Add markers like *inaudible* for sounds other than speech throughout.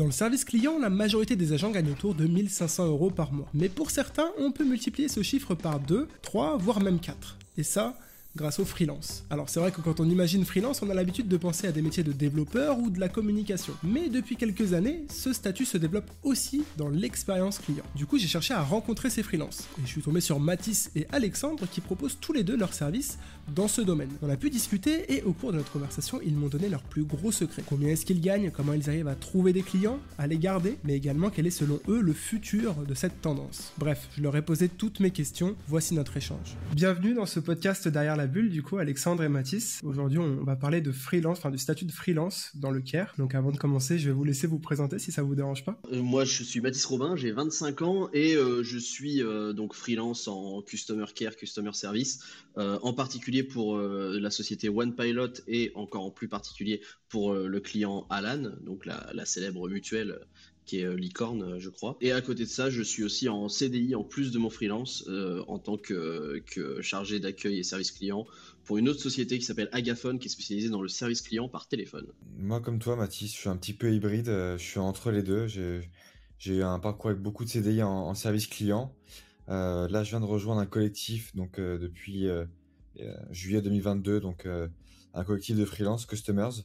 Dans le service client, la majorité des agents gagnent autour de 1500 euros par mois. Mais pour certains, on peut multiplier ce chiffre par 2, 3, voire même 4. Et ça, grâce au freelance. Alors c'est vrai que quand on imagine freelance, on a l'habitude de penser à des métiers de développeur ou de la communication. Mais depuis quelques années, ce statut se développe aussi dans l'expérience client. Du coup, j'ai cherché à rencontrer ces freelances. Et je suis tombé sur Mathis et Alexandre qui proposent tous les deux leurs services dans ce domaine. On a pu discuter et au cours de notre conversation, ils m'ont donné leurs plus gros secrets. Combien est-ce qu'ils gagnent, comment ils arrivent à trouver des clients, à les garder, mais également quel est selon eux le futur de cette tendance? Bref, je leur ai posé toutes mes questions, voici notre échange. Bienvenue dans ce podcast derrière la bulle, du coup, Alexandre et Mathis. Aujourd'hui, on va parler de freelance, enfin du statut de freelance dans le CARE. Donc avant de commencer, je vais vous laisser vous présenter si ça vous dérange pas. Euh, moi, je suis Mathis Robin, j'ai 25 ans et euh, je suis euh, donc freelance en Customer Care, Customer Service, en particulier pour la société OnePilot et encore en plus particulier pour le client Alan, donc la célèbre mutuelle qui est euh, Licorne, je crois. Et à côté de ça, je suis aussi en CDI en plus de mon freelance euh, en tant que, chargé d'accueil et service client pour une autre société qui s'appelle Agaphone qui est spécialisée dans le service client par téléphone. Moi, comme toi, Mathis, je suis un petit peu hybride. Euh, je suis entre les deux. J'ai eu un parcours avec beaucoup de CDI en, service client. là, je viens de rejoindre un collectif donc depuis juillet 2022, donc un collectif de freelance customers.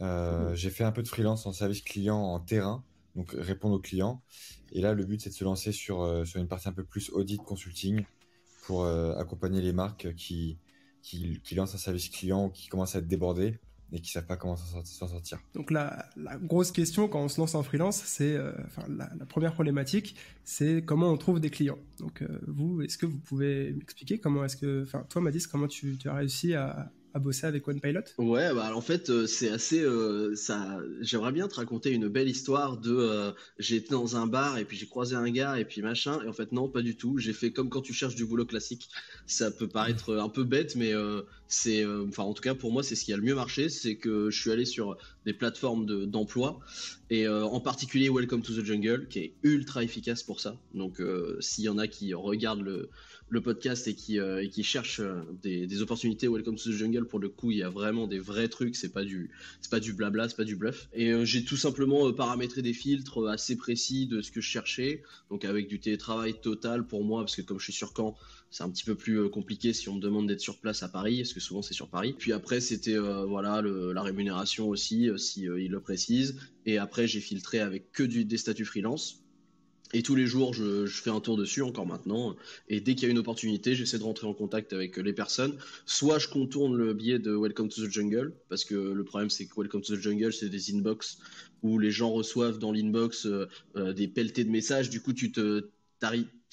Mmh. J'ai fait un peu de freelance en service client en terrain donc répondre aux clients. Et là, le but, c'est de se lancer sur, euh, sur une partie un peu plus audit consulting pour euh, accompagner les marques qui, qui, qui, lancent un service client ou qui commencent à être débordées et qui savent pas comment s'en sortir. Donc la, la, grosse question quand on se lance en freelance, c'est euh, la, première problématique, c'est comment on trouve des clients. Donc vous, est-ce que vous pouvez m'expliquer comment est-ce que, enfin toi Mathis, comment tu as réussi à, à bosser avec OnePilot Ouais, bah en fait euh, c'est assez euh. J'aimerais bien te raconter une belle histoire de euh, j'étais dans un bar et puis j'ai croisé un gars et puis machin et en fait non pas du tout. J'ai fait comme quand tu cherches du boulot classique. Ça peut paraître un peu bête mais c'est enfin en tout cas pour moi c'est ce qui a le mieux marché, c'est que je suis allé sur des plateformes d'emploi et en particulier Welcome to the Jungle qui est ultra efficace pour ça. Donc s'il y en a qui regardent le le podcast et qui, euh, cherche euh, des, opportunités Welcome to the Jungle, pour le coup, il y a vraiment des vrais trucs, c'est pas du, pas du blabla, c'est pas du bluff. Et euh, j'ai tout simplement paramétré des filtres assez précis de ce que je cherchais, donc avec du télétravail total pour moi, parce que comme je suis sur Caen, c'est un petit peu plus compliqué si on me demande d'être sur place à Paris, parce que souvent c'est sur Paris. Puis après, c'était voilà la rémunération aussi, si il le précise. Et après, j'ai filtré avec que des statuts freelance et tous les jours, je, fais un tour dessus, encore maintenant. Et dès qu'il y a une opportunité, j'essaie de rentrer en contact avec les personnes. Soit je contourne le biais de Welcome to the Jungle, parce que le problème, c'est que Welcome to the Jungle, c'est des inbox où les gens reçoivent dans l'inbox euh, euh, des pelletés de messages. Du coup, tu te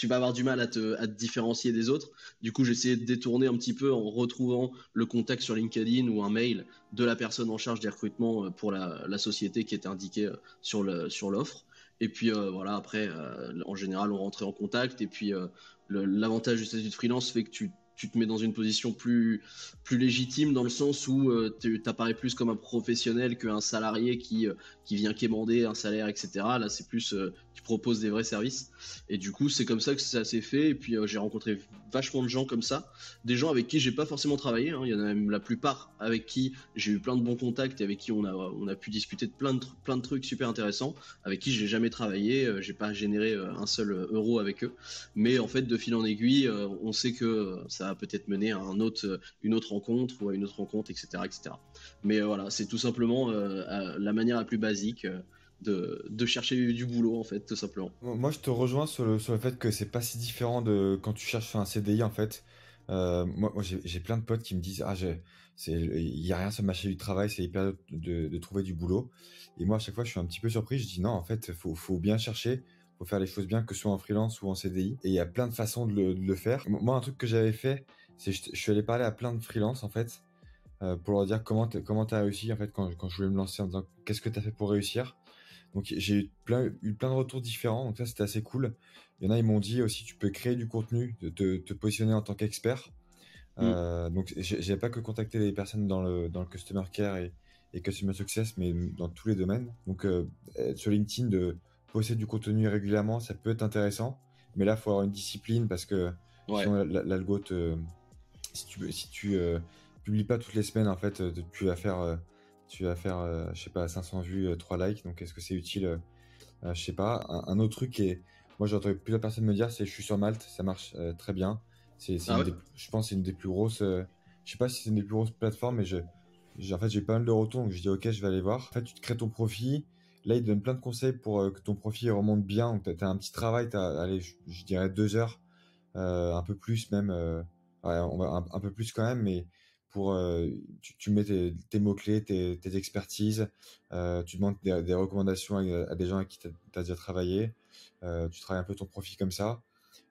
vas avoir du mal à te, différencier des autres. Du coup, j'essaie de détourner un petit peu en retrouvant le contact sur LinkedIn ou un mail de la personne en charge des recrutements euh, pour la, la société qui était indiquée sur l'offre. Et puis euh, voilà, après, euh, en général, on rentrait en contact. Et puis euh, l'avantage du statut de freelance fait que tu, tu, te mets dans une position plus, plus légitime dans le sens où tu t'apparais plus comme un professionnel qu'un salarié qui, qui vient quémander un salaire, etc. Là, c'est plus, tu proposes des vrais services. Et du coup, c'est comme ça que ça s'est fait. Et puis, j'ai rencontré vachement de gens comme ça, des gens avec qui j'ai pas forcément travaillé. Hein. Il y en a même la plupart avec qui j'ai eu plein de bons contacts et avec qui on a, on a pu discuter de plein de, plein de trucs super intéressants, avec qui j'ai jamais travaillé, euh, j'ai pas généré euh, un seul euro avec eux. Mais en fait, de fil en aiguille, euh, on sait que ça peut-être mener à un autre, une autre rencontre ou à une autre rencontre, etc., etc. Mais voilà, c'est tout simplement la manière la plus basique. De, chercher du boulot en fait tout simplement. Moi je te rejoins sur le, fait que c'est pas si différent de quand tu cherches un CDI en fait. Euh, moi, j'ai plein de potes qui me disent ah il y a rien sur le marché du travail c'est hyper de, de, trouver du boulot et moi à chaque fois je suis un petit peu surpris je dis non en fait faut faut bien chercher faut faire les choses bien que ce soit en freelance ou en CDI et il y a plein de façons de le, de le faire. Moi un truc que j'avais fait c'est je, je suis allé parler à plein de freelance en fait euh, pour leur dire comment comment t'as réussi en fait quand quand je voulais me lancer en disant qu'est-ce que t'as fait pour réussir? Donc j'ai eu plein, eu plein de retours différents, donc ça c'était assez cool. Il y en a, ils m'ont dit aussi, tu peux créer du contenu, de te, te positionner en tant qu'expert. Mm. Euh, donc j'ai pas que contacté des personnes dans le, dans le customer care et, et customer success, mais dans tous les domaines. Donc euh, sur LinkedIn, de poster du contenu régulièrement, ça peut être intéressant. Mais là, il faut avoir une discipline parce que sinon l'algo te... Si tu, si tu euh, publies pas toutes les semaines, en fait, tu vas faire tu vas faire, je sais pas, 500 vues, 3 likes. Donc, est-ce que c'est utile Je sais pas. Un, autre truc qui est, moi, j'ai entendu plusieurs personnes me dire, c'est je suis sur Malte, ça marche très bien. C'est, ah je pense, c'est une des plus grosses. je sais pas si c'est une des plus grosses plateformes, mais je, en fait, j'ai pas mal de retours, donc je dis ok, je vais aller voir. En fait, tu te crées ton profit. Là, il te donne plein de conseils pour que ton profit remonte bien. Donc, tu as, un petit travail, tu as, je, dirais deux heures, un peu plus même, va un, peu plus quand même, mais pour euh, tu, mets tes, mots-clés, tes, expertises, euh, tu demandes des, recommandations à, des gens avec qui tu as, déjà travaillé, euh, tu travailles un peu ton profit comme ça.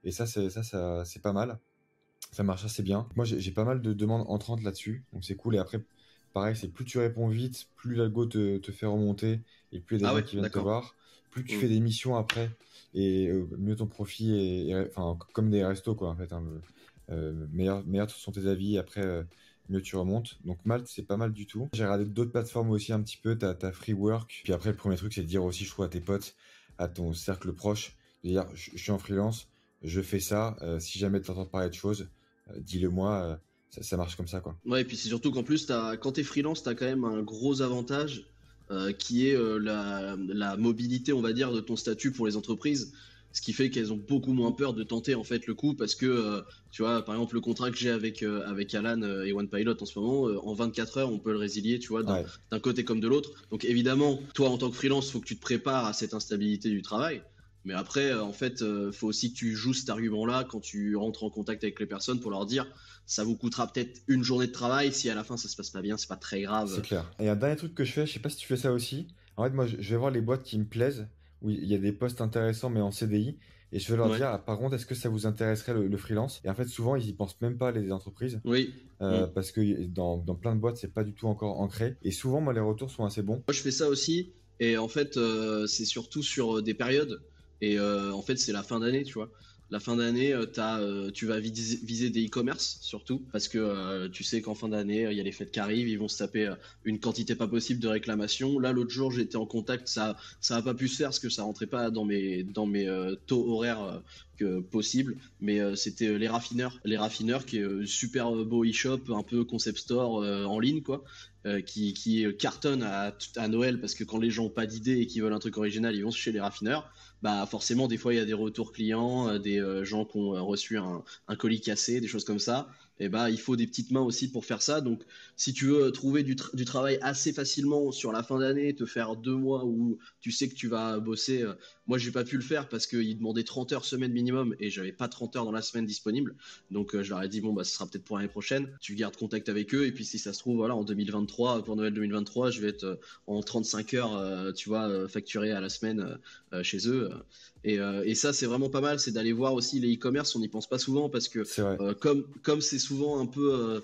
Et ça, c'est ça c'est pas mal. Ça marche assez bien. Moi, j'ai pas mal de demandes entrantes là-dessus, donc c'est cool. Et après, pareil, c'est plus tu réponds vite, plus l'algo te, te fait remonter, et plus il y a des ah gens qui viennent te voir, plus tu mmh. fais des missions après, et mieux ton profit est, enfin, comme des restos, quoi, en fait. Hein, meilleurs meilleur sont tes avis après mieux tu remontes. Donc Malte, c'est pas mal du tout. J'ai regardé d'autres plateformes aussi un petit peu. T'as as Freework. Puis après, le premier truc, c'est de dire aussi, je trouve, à tes potes, à ton cercle proche, de dire, je, suis en freelance, je fais ça. Euh, si jamais tu entends parler de choses, euh, dis-le moi. Euh, ça, marche comme ça, quoi. Ouais, et puis c'est surtout qu'en plus, as, quand t'es freelance, t'as quand même un gros avantage qui est la, la, mobilité, on va dire, de ton statut pour les entreprises. Ce qui fait qu'elles ont beaucoup moins peur de tenter en fait le coup parce que euh, tu vois par exemple le contrat que j'ai avec euh, avec Alan euh, et One Pilot en ce moment en 24 heures on peut le résilier tu vois d'un côté comme de l'autre. Donc évidemment toi en tant que freelance faut que tu te prépares à cette instabilité du travail mais après en fait faut aussi que tu joues cet argument là quand tu rentres en contact avec les personnes pour leur dire ça vous coûtera peut-être une journée de travail si à la fin ça se passe pas bien c'est pas très grave c'est clair et un dernier truc que je fais je sais pas si tu fais ça aussi en fait moi je vais voir les boîtes qui me plaisent où il y a des postes intéressants mais en CDI. Et je vais leur dire, ah, par contre, est-ce que ça vous intéresserait le, freelance? Et en fait, souvent, ils y pensent même pas les entreprises. Oui. Euh, mm. Parce que dans, dans, plein de boîtes, c'est pas du tout encore ancré. Et souvent, moi, les retours sont assez bons. Moi, je fais ça aussi. Et en fait, euh, c'est surtout sur euh, des périodes. Et en fait, c'est la fin d'année, tu vois la fin d'année, euh, euh, tu vas viser, des e-commerce surtout, parce que euh, tu sais qu'en fin d'année, il y a les fêtes qui arrivent, ils vont se taper une quantité pas possible de réclamations. Là, l'autre jour, j'étais en contact, ça ça pas pu se faire parce que ça rentrait pas dans mes, dans mes taux horaires possible, mais c'était les raffineurs, les raffineurs qui est super beau e-shop, un peu concept store en ligne, quoi. qui, qui cartonne à, à Noël parce que quand les gens ont pas d'idée et qui veulent un truc original, ils vont chez les raffineurs bah forcément des fois il y a des retours clients, euh, des euh, gens qui ont euh, reçu un, colis cassé, des choses comme ça et bah, il faut des petites mains aussi pour faire ça. Donc, si tu veux trouver du, travail assez facilement sur la fin d'année, te faire deux mois où tu sais que tu vas bosser, moi, j'ai pas pu le faire parce qu'ils demandaient 30 heures semaine minimum et j'avais pas 30 heures dans la semaine disponible. Donc, euh, je leur ai dit, bon, bah, ce sera peut-être pour l'année prochaine. Tu gardes contact avec eux et puis si ça se trouve, voilà, en 2023, pour Noël 2023, je vais être euh, en 35 heures, tu vois, facturé à la semaine chez eux. Euh, et, ça, c'est vraiment pas mal, c'est d'aller voir aussi les e-commerce. On n'y pense pas souvent parce que euh, comme comme c'est souvent un peu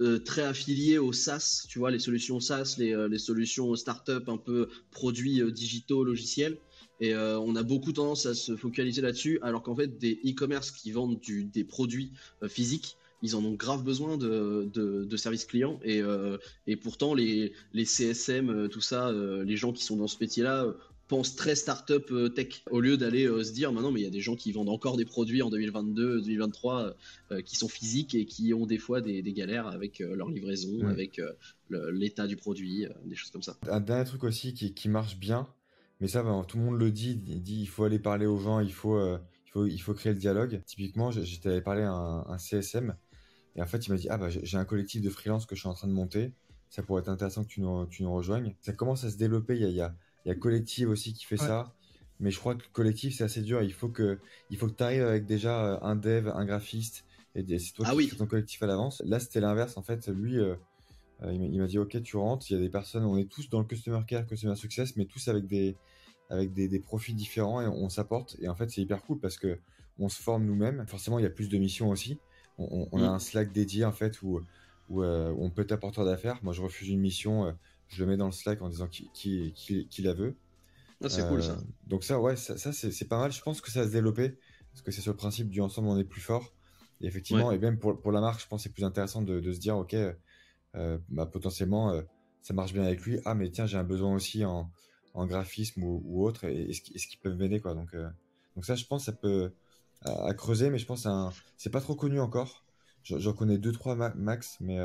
euh, très affilié au SaaS, tu vois, les solutions SaaS, les, les solutions start-up, un peu produits digitaux, logiciels. Et on a beaucoup tendance à se focaliser là-dessus, alors qu'en fait, des e-commerce qui vendent du, des produits physiques, ils en ont grave besoin de, de, services clients. Et, et pourtant, les, les CSM, tout ça, les gens qui sont dans ce métier-là, pense très start-up euh, tech. Au lieu d'aller euh, se dire maintenant mais il y a des gens qui vendent encore des produits en 2022 2023 euh, qui sont physiques et qui ont des fois des, galères avec leur livraison avec l'état du produit des choses comme ça. Un dernier truc aussi qui, marche bien mais ça ben, tout le monde le dit il dit il faut aller parler aux gens il faut il faut il faut créer le dialogue typiquement j'étais allé parler à un, CSM et en fait il m'a dit ah bah j'ai un collectif de freelance que je suis en train de monter ça pourrait être intéressant que tu nous, tu nous rejoignes ça commence à se développer il y a il y a Collective aussi qui fait ça. Mais je crois que Collective, c'est assez dur. Il faut que, il faut que tu arrives avec déjà euh, un dev, un graphiste, et c'est toi ah qui fais ton collectif à l'avance. Là, c'était l'inverse. En fait, lui, euh, euh, il m'a dit, OK, tu rentres. Il y a des personnes, on est tous dans le customer care, customer success, mais tous avec des, avec des, des profils différents et on, s'apporte. Et en fait, c'est hyper cool parce que on se forme nous-mêmes. Forcément, il y a plus de missions aussi. On, a mm. un Slack dédié, en fait, où, où, on peut être apporteur d'affaires. Moi, je refuse une mission je le mets dans le Slack en disant qui, qui, qui, la veut. Ah, c'est cool ça. Euh, donc ça, ouais, ça, c'est pas mal. Je pense que ça va se développer parce que c'est sur le principe du ensemble on est plus fort. Et effectivement, et même pour, pour, la marque, je pense que c'est plus intéressant de, de, se dire, ok, euh, bah, potentiellement, euh, ça marche bien avec lui. Ah, mais tiens, j'ai un besoin aussi en, en graphisme ou, ou autre. Et est-ce qu'ils peuvent m'aider, quoi. Donc, donc ça, je pense, ça peut à, creuser, mais je pense que c'est pas trop connu encore. J'en connais deux trois max, mais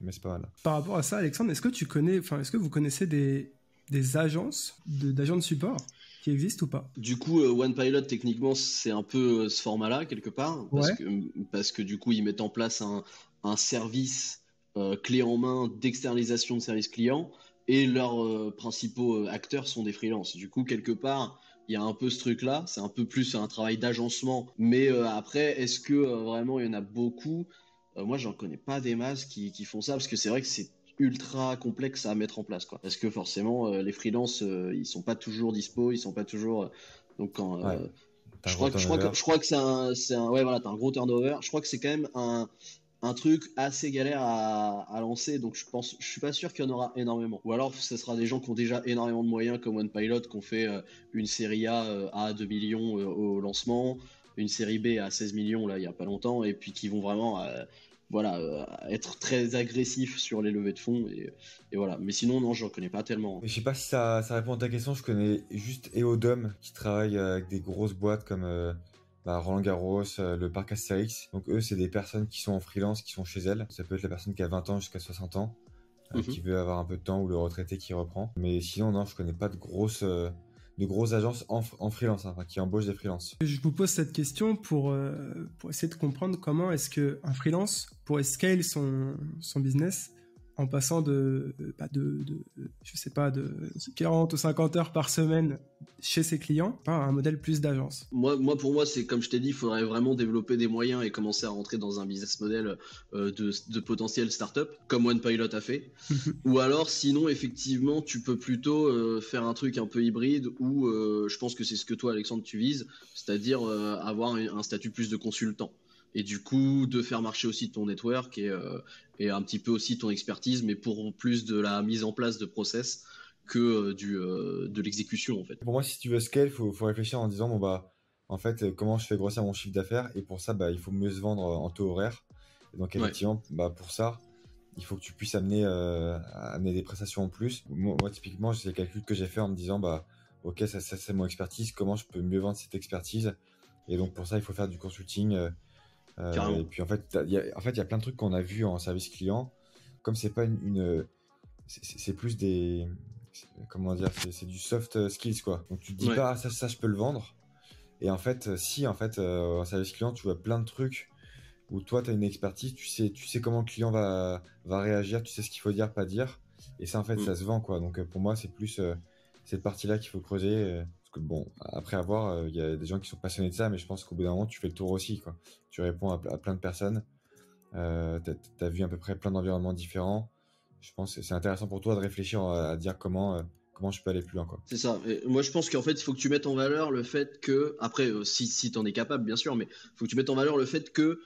mais c'est pas mal. Par rapport à ça, Alexandre, est-ce que tu connais, enfin, est-ce que vous connaissez des, des agences d'agents de, support qui existent ou pas? Du coup, euh, OnePilot, techniquement, c'est un peu ce format-là, quelque part, parce, que, parce que du coup, ils mettent en place un, un service clé en main d'externalisation de services clients et leurs principaux acteurs sont des freelances. Du coup, quelque part, il y a un peu ce truc là c'est un peu plus un travail d'agencement. Mais euh, après est-ce que euh, vraiment il y en a beaucoup? Euh, moi j'en connais pas des masses qui, qui font ça parce que c'est vrai que c'est ultra complexe à mettre en place quoi. Parce que forcément les freelances ils sont pas toujours dispo ils sont pas toujours donc quand je, crois que, je, crois que, je crois que c'est un, un ouais voilà t'as un gros turnover. Je crois que c'est quand même un un truc assez galère à, lancer, donc je pense, je suis pas sûr qu'il y en aura énormément. Ou alors, ce sera des gens qui ont déjà énormément de moyens, comme One Pilot, qui ont fait euh, une série A euh, à 2 millions euh, au lancement, une série B à 16 millions là il y a pas longtemps, et puis qui vont vraiment, voilà, être très agressifs sur les levées de fonds et, voilà. Mais sinon, non, je connais pas tellement. Je sais pas si ça, ça, répond à ta question. Je connais juste Eodom qui travaille avec des grosses boîtes comme bah, Roland Garros, euh, le parc Astérix. Donc eux, c'est des personnes qui sont en freelance, qui sont chez elles. Ça peut être la personne qui a 20 ans jusqu'à 60 ans, euh, mhm. qui veut avoir un peu de temps, ou le retraité qui reprend. Mais sinon, non, je connais pas de grosses, euh, de grosses agences en, freelance, hein, qui embauchent des freelances. Je vous pose cette question pour, pour essayer de comprendre comment est-ce qu'un freelance pourrait scale son, son business en passant de, bah de, de, je sais pas, de 40 ou 50 heures par semaine chez ses clients à un modèle plus d'agence moi, moi, pour moi, c'est comme je t'ai dit, il faudrait vraiment développer des moyens et commencer à rentrer dans un business model euh, de, de potentiel startup, comme OnePilot a fait. *laughs* ou alors, sinon, effectivement, tu peux plutôt euh, faire un truc un peu hybride où euh, je pense que c'est ce que toi, Alexandre, tu vises, c'est-à-dire avoir un statut plus de consultant et du coup de faire marcher aussi ton network et, euh, et, un petit peu aussi ton expertise, mais pour plus de la mise en place de process que euh, du, euh, de l'exécution en fait. Pour moi, si tu veux scale, il faut, faut, réfléchir en disant bon bah en fait comment je fais grossir mon chiffre d'affaires et pour ça bah, il faut mieux se vendre en taux horaire. Et donc effectivement bah, pour ça il faut que tu puisses amener, amener des prestations en plus. Moi, typiquement c'est le calcul que j'ai fait en me disant bah ok ça, ça c'est mon expertise, comment je peux mieux vendre cette expertise? Et donc pour ça il faut faire du consulting euh, et puis en fait, il y a, en fait, y a plein de trucs qu'on a vu en service client. Comme c'est pas une, c'est plus des, comment dire, c'est du soft skills quoi. Donc tu te dis pas ah, ça, ça je peux le vendre. Et en fait, si en fait euh, en service client, tu vois plein de trucs où toi tu as une expertise, tu sais, tu sais comment le client va, va réagir, tu sais ce qu'il faut dire, pas dire. Et ça en fait, mm. ça se vend quoi. Donc pour moi, c'est plus euh, cette partie-là qu'il faut creuser bon, après avoir, euh, il y a des gens qui sont passionnés de ça, mais je pense qu'au bout d'un moment, tu fais le tour aussi, quoi. Tu réponds à, plein de personnes. Euh, tu as, vu à peu près plein d'environnements différents. Je pense que c'est intéressant pour toi de réfléchir à, dire comment, euh, comment je peux aller plus loin, quoi. C'est ça. moi, je pense qu'en fait, il faut que tu mettes en valeur le fait que, après, si, si tu en es capable, bien sûr, mais il faut que tu mettes en valeur le fait que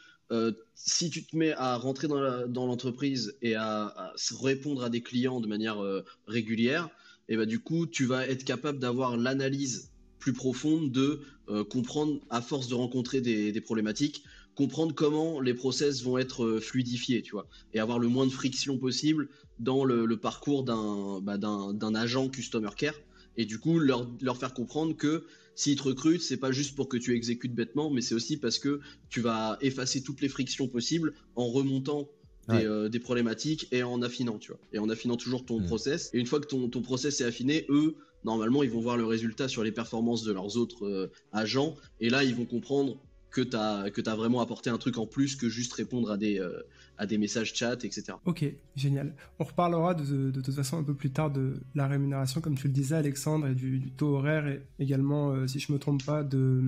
si tu te mets à rentrer dans l'entreprise et à, répondre à des clients de manière régulière, et bah du coup tu vas être capable d'avoir l'analyse plus profonde de euh, comprendre à force de rencontrer des, problématiques comprendre comment les process vont être euh, fluidifiés tu vois et avoir le moins de friction possible dans le, parcours bah, d'un agent customer care. Et du coup leur, leur faire comprendre que s'ils te recrutent c'est pas juste pour que tu exécutes bêtement mais c'est aussi parce que tu vas effacer toutes les frictions possibles en remontant euh, des, problématiques et en affinant, tu vois. Et en affinant toujours ton mm. process. Et une fois que ton, ton process est affiné, eux, normalement, ils vont voir le résultat sur les performances de leurs autres euh, agents. Et là, ils vont comprendre que tu as, que as vraiment apporté un truc en plus que juste répondre à des, euh, à des messages chat, etc. Ok, génial. On reparlera de, de, toute façon un peu plus tard de la rémunération, comme tu le disais, Alexandre, et du, taux horaire, et également, si je me trompe pas, de,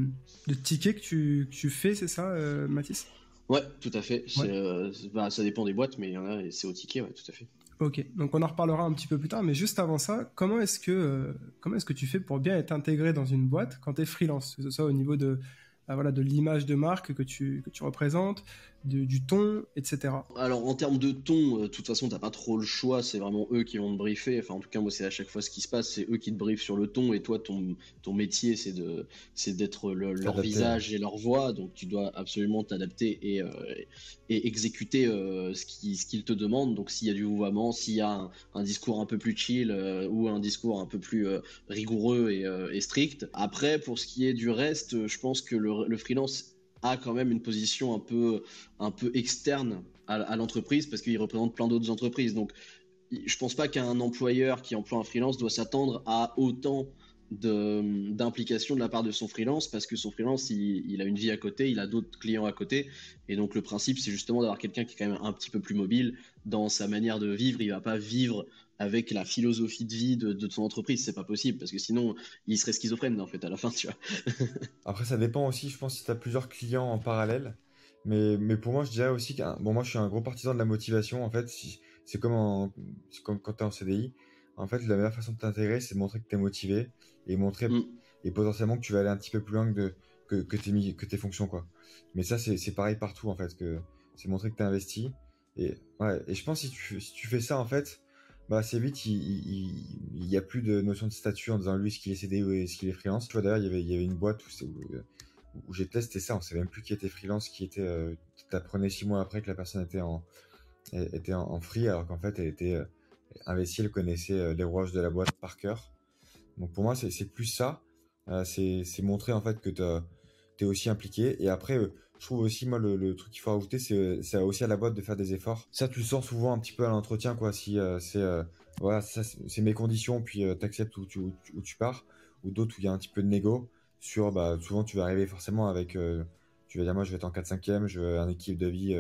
de tickets que tu, que tu fais, c'est ça, Mathis? Ouais, tout à fait. Euh, bah, ça dépend des boîtes, mais il y en a, c'est au ticket, ouais, tout à fait. Ok, donc on en reparlera un petit peu plus tard, mais juste avant ça, comment est-ce que, euh, comment est-ce que tu fais pour bien être intégré dans une boîte quand tu es freelance, que ce soit au niveau de, bah, voilà, de l'image de marque que tu, que tu représentes, du ton, etc. Alors en termes de ton, euh, de toute façon, t'as pas trop le choix, c'est vraiment eux qui vont te briefer. Enfin, en tout cas, moi, c'est à chaque fois ce qui se passe, c'est eux qui te briefent sur le ton, et toi, ton, ton métier, c'est de, c'est d'être leur visage et leur voix, donc tu dois absolument t'adapter et, euh, et exécuter euh, ce qu'ils ce qu'ils te demandent. Donc s'il y a du vouvoiement, s'il y a un, discours un peu plus chill ou un discours un peu plus rigoureux et, et, strict. Après, pour ce qui est du reste, je pense que le, le freelance a quand même une position un peu, un peu externe à, l'entreprise parce qu'il représente plein d'autres entreprises. Donc, je pense pas qu'un employeur qui emploie un freelance doit s'attendre à autant d'implication de, la part de son freelance parce que son freelance il, a une vie à côté, il a d'autres clients à côté et donc le principe c'est justement d'avoir quelqu'un qui est quand même un petit peu plus mobile dans sa manière de vivre, il va pas vivre avec la philosophie de vie de, de son entreprise, c'est pas possible parce que sinon il serait schizophrène en fait à la fin tu vois. *laughs* Après ça dépend aussi je pense si tu as plusieurs clients en parallèle mais, mais pour moi je dirais aussi que bon moi je suis un gros partisan de la motivation en fait c'est comme, comme quand tu es en CDI en fait, la meilleure façon de t'intégrer, c'est de montrer que tu es motivé et montrer mm. et potentiellement que tu vas aller un petit peu plus loin que, que, que, tes, que tes fonctions. quoi. Mais ça, c'est pareil partout en fait. que C'est montrer que tu investi. Et, ouais, et je pense que si tu, si tu fais ça, en fait, bah, assez vite, il n'y a plus de notion de statut en disant lui, est-ce qu'il est CDI ou est-ce qu'il est freelance. Tu vois, d'ailleurs, il y avait, il y avait une boîte où, j'ai testé ça. On savait même plus qui était freelance, qui était. Euh, tu apprenais six mois après que la personne était en, était en, free, alors qu'en fait, elle était. Euh, Investir connaissait euh, les rouages de la boîte par cœur. Donc pour moi, c'est plus ça. Euh, c'est montrer en fait que tu es aussi impliqué. Et après, euh, je trouve aussi, moi, le, truc qu'il faut rajouter, c'est aussi à la boîte de faire des efforts. Ça, tu le sens souvent un petit peu à l'entretien, quoi. Si c'est voilà, c'est mes conditions, puis tu acceptes où tu, où, tu pars, ou d'autres où il y a un petit peu de négo. Sur, bah, souvent, tu vas arriver forcément avec, tu vas dire, moi, je vais être en 4-5e, je veux un équipe de vie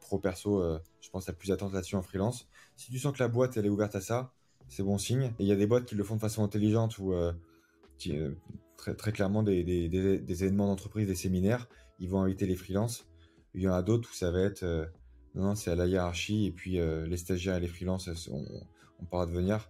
pro-perso, je pense, la plus attente là-dessus en freelance. Si tu sens que la boîte elle est ouverte à ça, c'est bon signe. Et il y a des boîtes qui le font de façon intelligente ou euh, euh, très, très clairement des, des, des, événements d'entreprise, des séminaires, ils vont inviter les freelances. Il y en a d'autres où ça va être euh, non, c'est à la hiérarchie et puis les stagiaires et les freelances on, on part de venir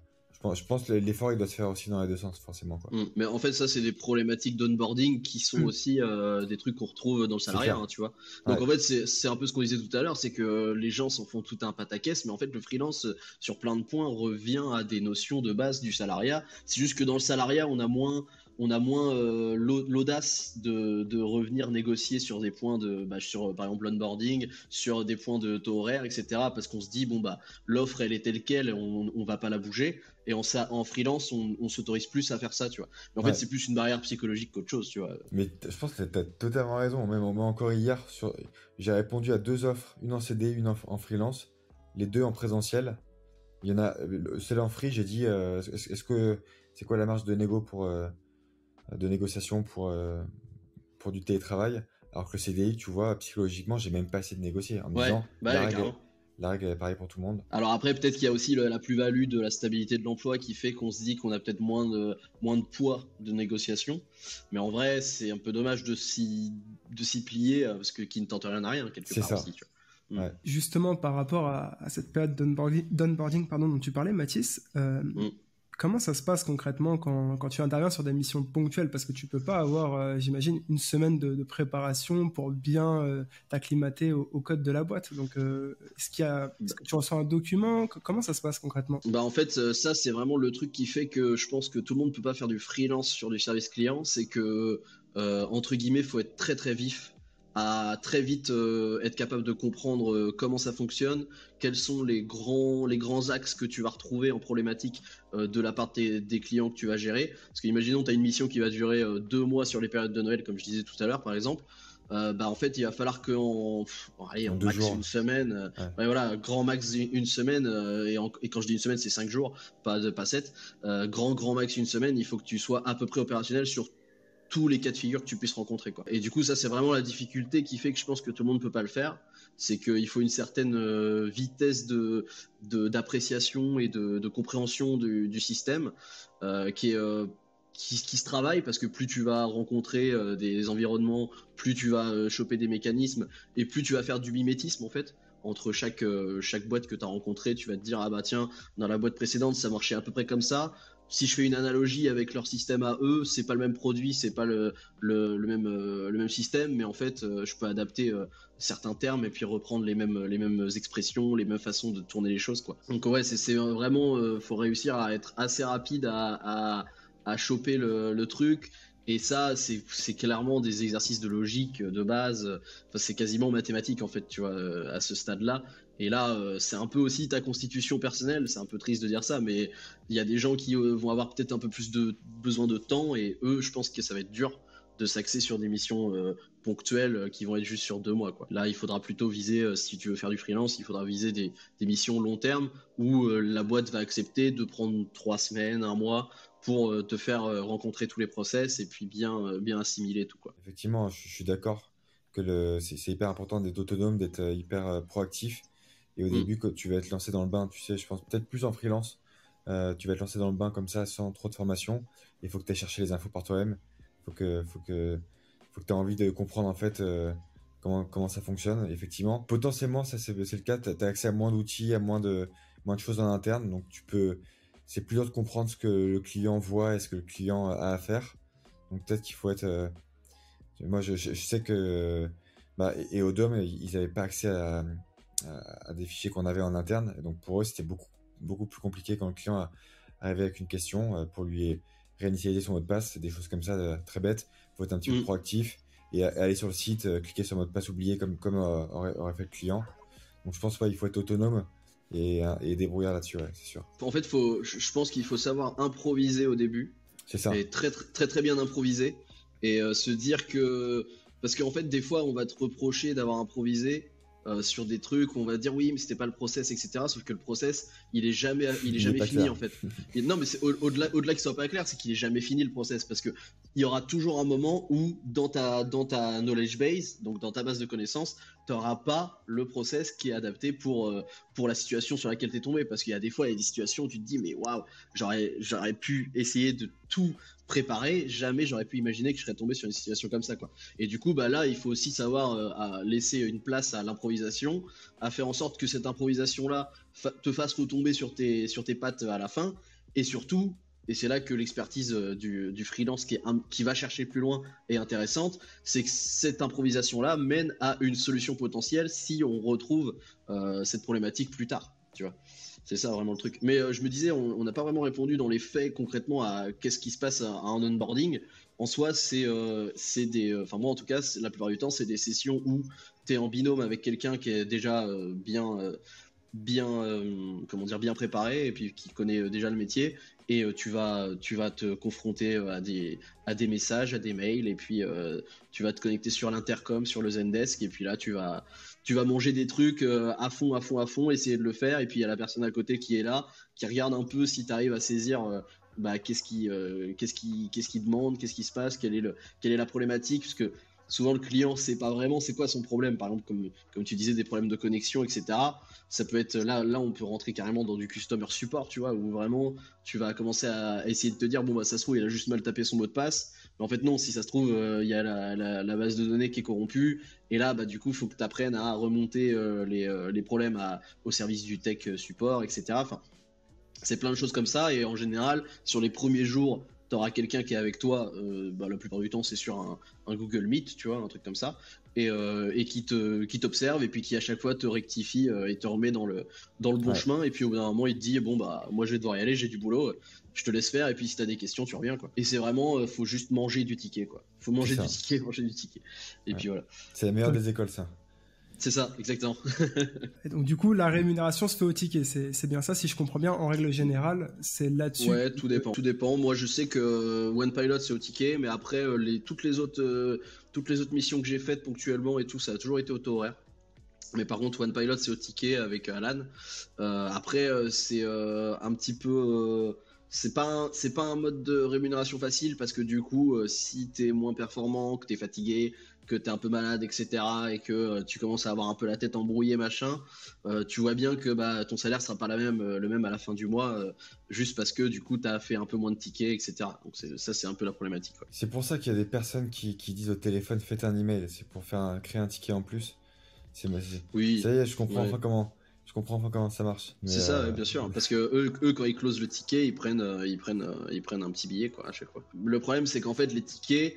je pense que l'effort il doit se faire aussi dans les deux sens forcément mm. mais en fait ça c'est des problématiques d'onboarding qui sont mm. aussi euh, des trucs qu'on retrouve dans le salariat hein, tu vois donc en fait c'est un peu ce qu'on disait tout à l'heure c'est que les gens s'en font tout un pataquès mais en fait le freelance sur plein de points revient à des notions de base du salariat c'est juste que dans le salariat on a moins on a moins euh, l'audace de, revenir négocier sur des points de, bah, sur par exemple l'onboarding, sur des points de taux horaire, etc. Parce qu'on se dit bon bah l'offre elle est telle quelle, on, on va pas la bouger. Et en, en freelance, on, s'autorise plus à faire ça, tu vois. Mais en fait, c'est plus une barrière psychologique qu'autre chose, tu vois. Mais je pense que tu as totalement raison. Même encore hier, sur... j'ai répondu à deux offres, une en CD, une en, freelance, les deux en présentiel. Il y en a, celle en free, j'ai dit, euh, est-ce que c'est quoi la marge de négo pour euh, de négociation pour, euh, pour du télétravail. Alors que le CDI, tu vois, psychologiquement, j'ai même pas essayé de négocier. En disant, bah la, règle, la, règle, est pareille pour tout le monde. Alors après, peut-être qu'il y a aussi la plus-value de la stabilité de l'emploi qui fait qu'on se dit qu'on a peut-être moins de, moins de poids de négociation. Mais en vrai, c'est un peu dommage de s'y, de s'y plier euh, parce que qui ne tente rien à rien, quelque part aussi. Mm. Justement, par rapport à, cette période d'onboarding pardon, dont tu parlais, Mathis, euh, mm. Comment ça se passe concrètement quand, quand, tu interviens sur des missions ponctuelles? Parce que tu peux pas avoir, euh, j'imagine, une semaine de, préparation pour bien euh, t'acclimater au, code de la boîte. Donc, euh, est-ce qu'il y a, que tu reçois un document? Comment ça se passe concrètement? Bah en fait, ça c'est vraiment le truc qui fait que je pense que tout le monde peut pas faire du freelance sur du service client. C'est que entre guillemets, faut être très très vif à très vite euh, être capable de comprendre euh, comment ça fonctionne, quels sont les grands, les grands axes que tu vas retrouver en problématique euh, de la part des, clients que tu vas gérer. Parce qu'imaginons tu as une mission qui va durer deux mois sur les périodes de Noël, comme je disais tout à l'heure par exemple. bah en fait il va falloir allez en, max une semaine voilà grand max une semaine et, et, quand je dis une semaine c'est cinq jours pas pas sept grand grand max une semaine il faut que tu sois à peu près opérationnel sur tous les cas de figure que tu puisses rencontrer. Quoi. Et du coup, ça, c'est vraiment la difficulté qui fait que je pense que tout le monde ne peut pas le faire. C'est qu'il faut une certaine euh, vitesse de, d'appréciation et de, compréhension du, système euh, qui, est, euh, qui, se travaille parce que plus tu vas rencontrer des environnements, plus tu vas choper des mécanismes et plus tu vas faire du mimétisme en fait entre chaque, chaque boîte que tu as rencontrée, tu vas te dire ah bah tiens, dans la boîte précédente ça marchait à peu près comme ça, si je fais une analogie avec leur système à eux, c'est pas le même produit, c'est pas le, euh, même système, mais en fait, euh, je peux adapter euh, certains termes et puis reprendre les mêmes, expressions, les mêmes façons de tourner les choses, quoi. Donc ouais, c'est vraiment, faut réussir à être assez rapide à, à, choper le, le, truc. Et ça, c'est clairement des exercices de logique de base. Enfin, c'est quasiment mathématique en fait, tu vois, à ce stade-là. Et là, euh, c'est un peu aussi ta constitution personnelle. C'est un peu triste de dire ça, mais il y a des gens qui euh, vont avoir peut-être un peu plus de besoin de temps. Et eux, je pense que ça va être dur de s'axer sur des missions ponctuelles qui vont être juste sur deux mois. Là, il faudra plutôt viser, si tu veux faire du freelance, il faudra viser des, missions long terme où la boîte va accepter de prendre trois semaines, un mois pour te faire rencontrer tous les process et puis bien, bien assimiler tout. Quoi. Effectivement, je suis d'accord que c'est hyper important d'être autonome, d'être hyper proactif. Et au mm. début, quand tu vas être lancé dans le bain, tu sais, je pense peut-être plus en freelance, euh, tu vas te lancer dans le bain comme ça sans trop de formation. Il faut que tu ailles chercher les infos par toi-même. Il faut que, faut que, faut que tu aies envie de comprendre en fait euh, comment, comment ça fonctionne. effectivement, potentiellement, ça c'est le cas. Tu as, accès à moins d'outils, à moins de, moins de choses en interne. Donc tu peux, c'est plus dur de comprendre ce que le client voit et ce que le client a à faire. Donc peut-être qu'il faut être. Euh, moi, je, je, sais que. Bah, et, au DOM, ils n'avaient pas accès à, à, à des fichiers qu'on avait en interne. Et donc pour eux, c'était beaucoup beaucoup plus compliqué quand le client arrive avec une question euh, pour lui réinitialiser son mot de passe. Des choses comme ça euh, très bêtes. Il faut être un petit peu mm. proactif et aller sur le site, euh, cliquer sur mot de passe oublié comme, comme aurait, fait le client. Donc je pense qu'il faut être autonome et, et débrouillard là-dessus, c'est sûr. En fait, faut, je pense qu'il faut savoir improviser au début. C'est ça. Et très, très très bien improviser et se dire que parce qu'en fait des fois on va te reprocher d'avoir improvisé euh, sur des trucs où on va dire oui mais c'était pas le process etc sauf que le process il est jamais il est jamais fini en fait. *laughs* Non mais c'est au-delà au-delà qu'il soit pas clair c'est qu'il est jamais fini le process. Parce que il y aura toujours un moment où dans ta dans ta knowledge base donc dans ta base de connaissances tu n'auras pas le process qui est adapté pour euh, pour la situation sur laquelle tu es tombé. Parce qu'il y a des fois il y a des situations où tu te dis mais waouh j'aurais j'aurais pu essayer de tout préparé, jamais j'aurais pu imaginer que je serais tombé sur une situation comme ça, quoi. Et du coup, bah là, il faut aussi savoir euh, laisser une place à l'improvisation, à faire en sorte que cette improvisation-là te fasse retomber sur tes, sur tes pattes à la fin, et surtout, et c'est là que l'expertise euh, du, freelance qui, est qui va chercher plus loin est intéressante, c'est que cette improvisation-là mène à une solution potentielle si on retrouve euh, cette problématique plus tard, tu vois. C'est ça vraiment le truc. Mais euh, je me disais, on n'a pas vraiment répondu dans les faits concrètement à qu'est-ce qui se passe à, un onboarding. En soi, c'est euh, des. Euh, enfin, moi en tout cas, la plupart du temps, c'est des sessions où tu es en binôme avec quelqu'un qui est déjà bien. bien comment dire bien préparé et puis qui connaît déjà le métier et tu vas te confronter à des à des messages à des mails et puis tu vas te connecter sur l'intercom sur le Zendesk et puis là tu vas tu vas manger des trucs euh, à fond, à fond, à fond, essayer de le faire, et puis il y a la personne à côté qui est là, qui regarde un peu si tu arrives à saisir euh, bah, qu'est-ce qui, euh, qu'est-ce qui, qu'est-ce qui demande, qu'est-ce qui se passe, quelle est, la problématique, puisque souvent le client sait pas vraiment c'est quoi son problème, par exemple comme, comme tu disais des problèmes de connexion, etc. Ça peut être là, là on peut rentrer carrément dans du customer support, tu vois, où vraiment tu vas commencer à essayer de te dire bon bah ça se trouve il a juste mal tapé son mot de passe, mais en fait non, si ça se trouve il y a la, base de données qui est corrompue, et là, bah, du coup, il faut que tu apprennes à remonter euh, euh, les, problèmes au service du tech euh, support, etc. C'est plein de choses comme ça. Et en général, sur les premiers jours, tu auras quelqu'un qui est avec toi. Bah, la plupart du temps, c'est sur un, Google Meet, tu vois, un truc comme ça. Et, qui te qui t'observe et puis qui à chaque fois te rectifie et te remet dans le dans le bon chemin et puis au bout d'un moment il te dit bon bah moi je vais devoir y aller j'ai du boulot je te laisse faire et puis si t'as des questions tu reviens quoi et c'est vraiment faut juste manger du ticket quoi faut manger du ticket, *laughs* manger du ticket. Et puis voilà. C'est la meilleure des écoles, ça. C'est ça, exactement. *laughs* et donc du coup, la rémunération se fait au ticket, c'est bien ça, si je comprends bien, en règle générale, c'est là-dessus. Ouais, tout dépend. Tout dépend. Moi, je sais que euh, One Pilot, c'est au ticket, mais après, euh, les, toutes, les autres, euh, toutes les autres missions que j'ai faites ponctuellement et tout, ça a toujours été au taux horaire. Mais par contre, One Pilot, c'est au ticket avec Alan. après, c'est un petit peu c'est pas c'est pas un mode de rémunération facile parce que du coup euh, si t'es moins performant que t'es fatigué que t'es un peu malade etc et que euh, tu commences à avoir un peu la tête embrouillée machin euh, tu vois bien que bah ton salaire sera pas la même le même à la fin du mois juste parce que du coup t'as fait un peu moins de tickets etc donc ça c'est un peu la problématique c'est pour ça qu'il y a des personnes qui, qui, disent au téléphone faites un email c'est pour faire créer un ticket en plus. C'est oui. Ça y est je comprends pas comment je comprends pas comment ça marche. C'est ça, euh, bien sûr, parce que eux, eux, quand ils closent le ticket, ils prennent, euh, ils prennent, euh, ils prennent un petit billet quoi à chaque fois. Le problème, c'est qu'en fait, les tickets,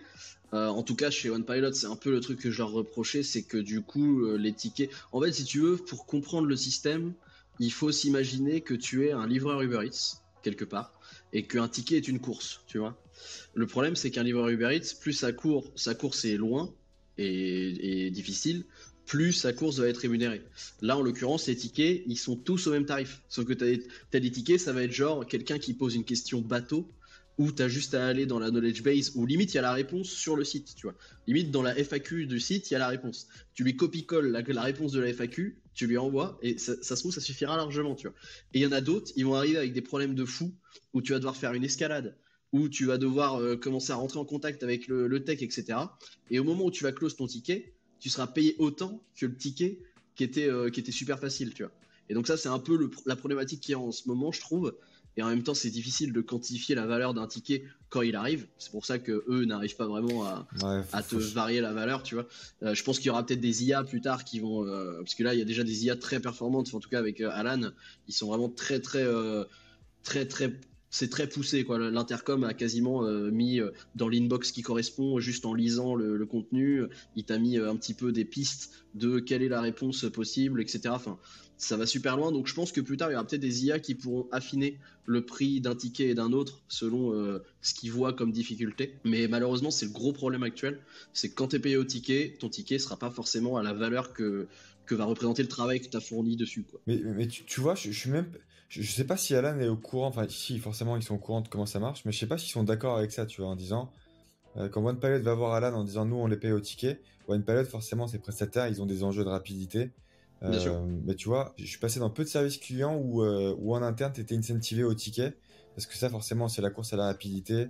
en tout cas chez OnePilot, c'est un peu le truc que je leur reprochais, c'est que du coup, les tickets, en fait, si tu veux, pour comprendre le système, il faut s'imaginer que tu es un livreur Uber Eats quelque part et qu'un ticket est une course, tu vois. Le problème, c'est qu'un livreur Uber Eats, plus sa course, sa course est loin et, et difficile, plus sa course va être rémunérée. Là, en l'occurrence, les tickets, ils sont tous au même tarif. Sauf que tu as, des tickets, ça va être genre quelqu'un qui pose une question bateau où tu as juste à aller dans la knowledge base, où limite il y a la réponse sur le site, tu vois. Limite dans la FAQ du site, il y a la réponse. Tu lui copie-colles la, réponse de la FAQ, tu lui envoies, et ça, se trouve, ça suffira largement, tu vois. Et il y en a d'autres, ils vont arriver avec des problèmes de fou, où tu vas devoir faire une escalade, où tu vas devoir euh, commencer à rentrer en contact avec le, tech, etc. Et au moment où tu vas close ton ticket, tu seras payé autant que le ticket qui était, euh, qui était super facile, tu vois. Et donc ça, c'est un peu la problématique qu'il y a en ce moment, je trouve. Et en même temps, c'est difficile de quantifier la valeur d'un ticket quand il arrive. C'est pour ça que eux n'arrivent pas vraiment à, à te varier la valeur, tu vois. Euh, je pense qu'il y aura peut-être des IA plus tard qui vont, euh, parce que là, il y a déjà des IA très performantes. En tout cas, avec Alan, ils sont vraiment très, très, très, très c'est très poussé quoi. L'intercom a quasiment mis dans l'inbox qui correspond juste en lisant le, contenu. Il t'a mis un petit peu des pistes de quelle est la réponse possible, etc. Enfin, ça va super loin. Donc je pense que plus tard, il y aura peut-être des IA qui pourront affiner le prix d'un ticket et d'un autre selon euh, ce qu'ils voient comme difficulté. Mais malheureusement, c'est le gros problème actuel. C'est que quand tu es payé au ticket, ton ticket sera pas forcément à la valeur que, va représenter le travail que tu as fourni dessus. Quoi. Mais, mais tu, vois, je, suis même. Je, sais pas si Alan est au courant. Enfin, si, forcément, ils sont au courant de comment ça marche. Mais je sais pas s'ils sont d'accord avec ça, tu vois, en disant. Euh, quand OnePilot va voir Alan en disant nous on les paye au ticket, OnePilot forcément ses prestataires ils ont des enjeux de rapidité euh, mais tu vois, je suis passé dans peu de services clients où, euh, où en interne, tu étais incentivé au ticket. Parce que ça, forcément, c'est la course à la rapidité.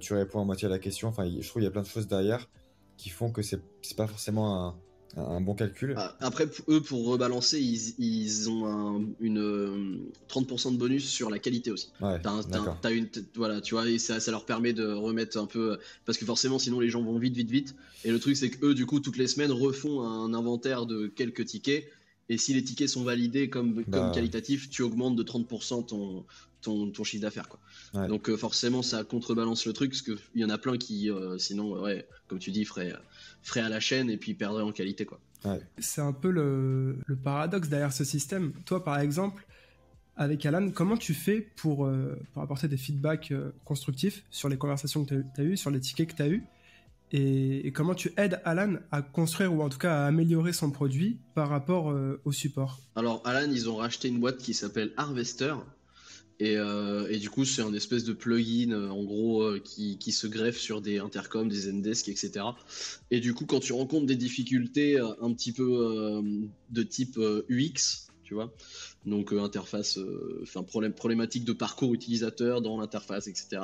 Tu réponds à moitié à la question. Enfin, je trouve qu'il y a plein de choses derrière qui font que c'est pas forcément un, un bon calcul. Ah, après, eux, pour rebalancer, ils, ont une 30% de bonus sur la qualité aussi. Ouais, as, une, voilà, tu vois, et ça, ça, leur permet de remettre un peu, parce que forcément, sinon les gens vont vite, vite, vite. Et le truc, c'est que eux, du coup, toutes les semaines refont un inventaire de quelques tickets. Et si les tickets sont validés comme, comme bah. qualitatifs, tu augmentes de 30% ton, ton, ton, chiffre d'affaires. quoi. Donc euh, forcément, ça contrebalance le truc, parce qu'il y en a plein qui, euh, sinon, ouais, comme tu dis, feraient, ferait à la chaîne et puis perdrait en qualité. quoi. C'est un peu le, paradoxe derrière ce système. Toi, par exemple, avec Alan, comment tu fais pour, euh, pour apporter des feedbacks euh, constructifs sur les conversations que tu as, eues, sur les tickets que tu as eues et, comment tu aides Alan à construire ou en tout cas à améliorer son produit par rapport euh, au support? Alors, Alan, ils ont racheté une boîte qui s'appelle Harvester euh, et, du coup, c'est un espèce de plugin, euh, en gros, euh, qui, se greffe sur des intercoms, des Zendesk, etc. Et du coup, quand tu rencontres des difficultés un petit peu de type UX, tu vois, donc interface, enfin problème, problématique de parcours utilisateur dans l'interface, etc.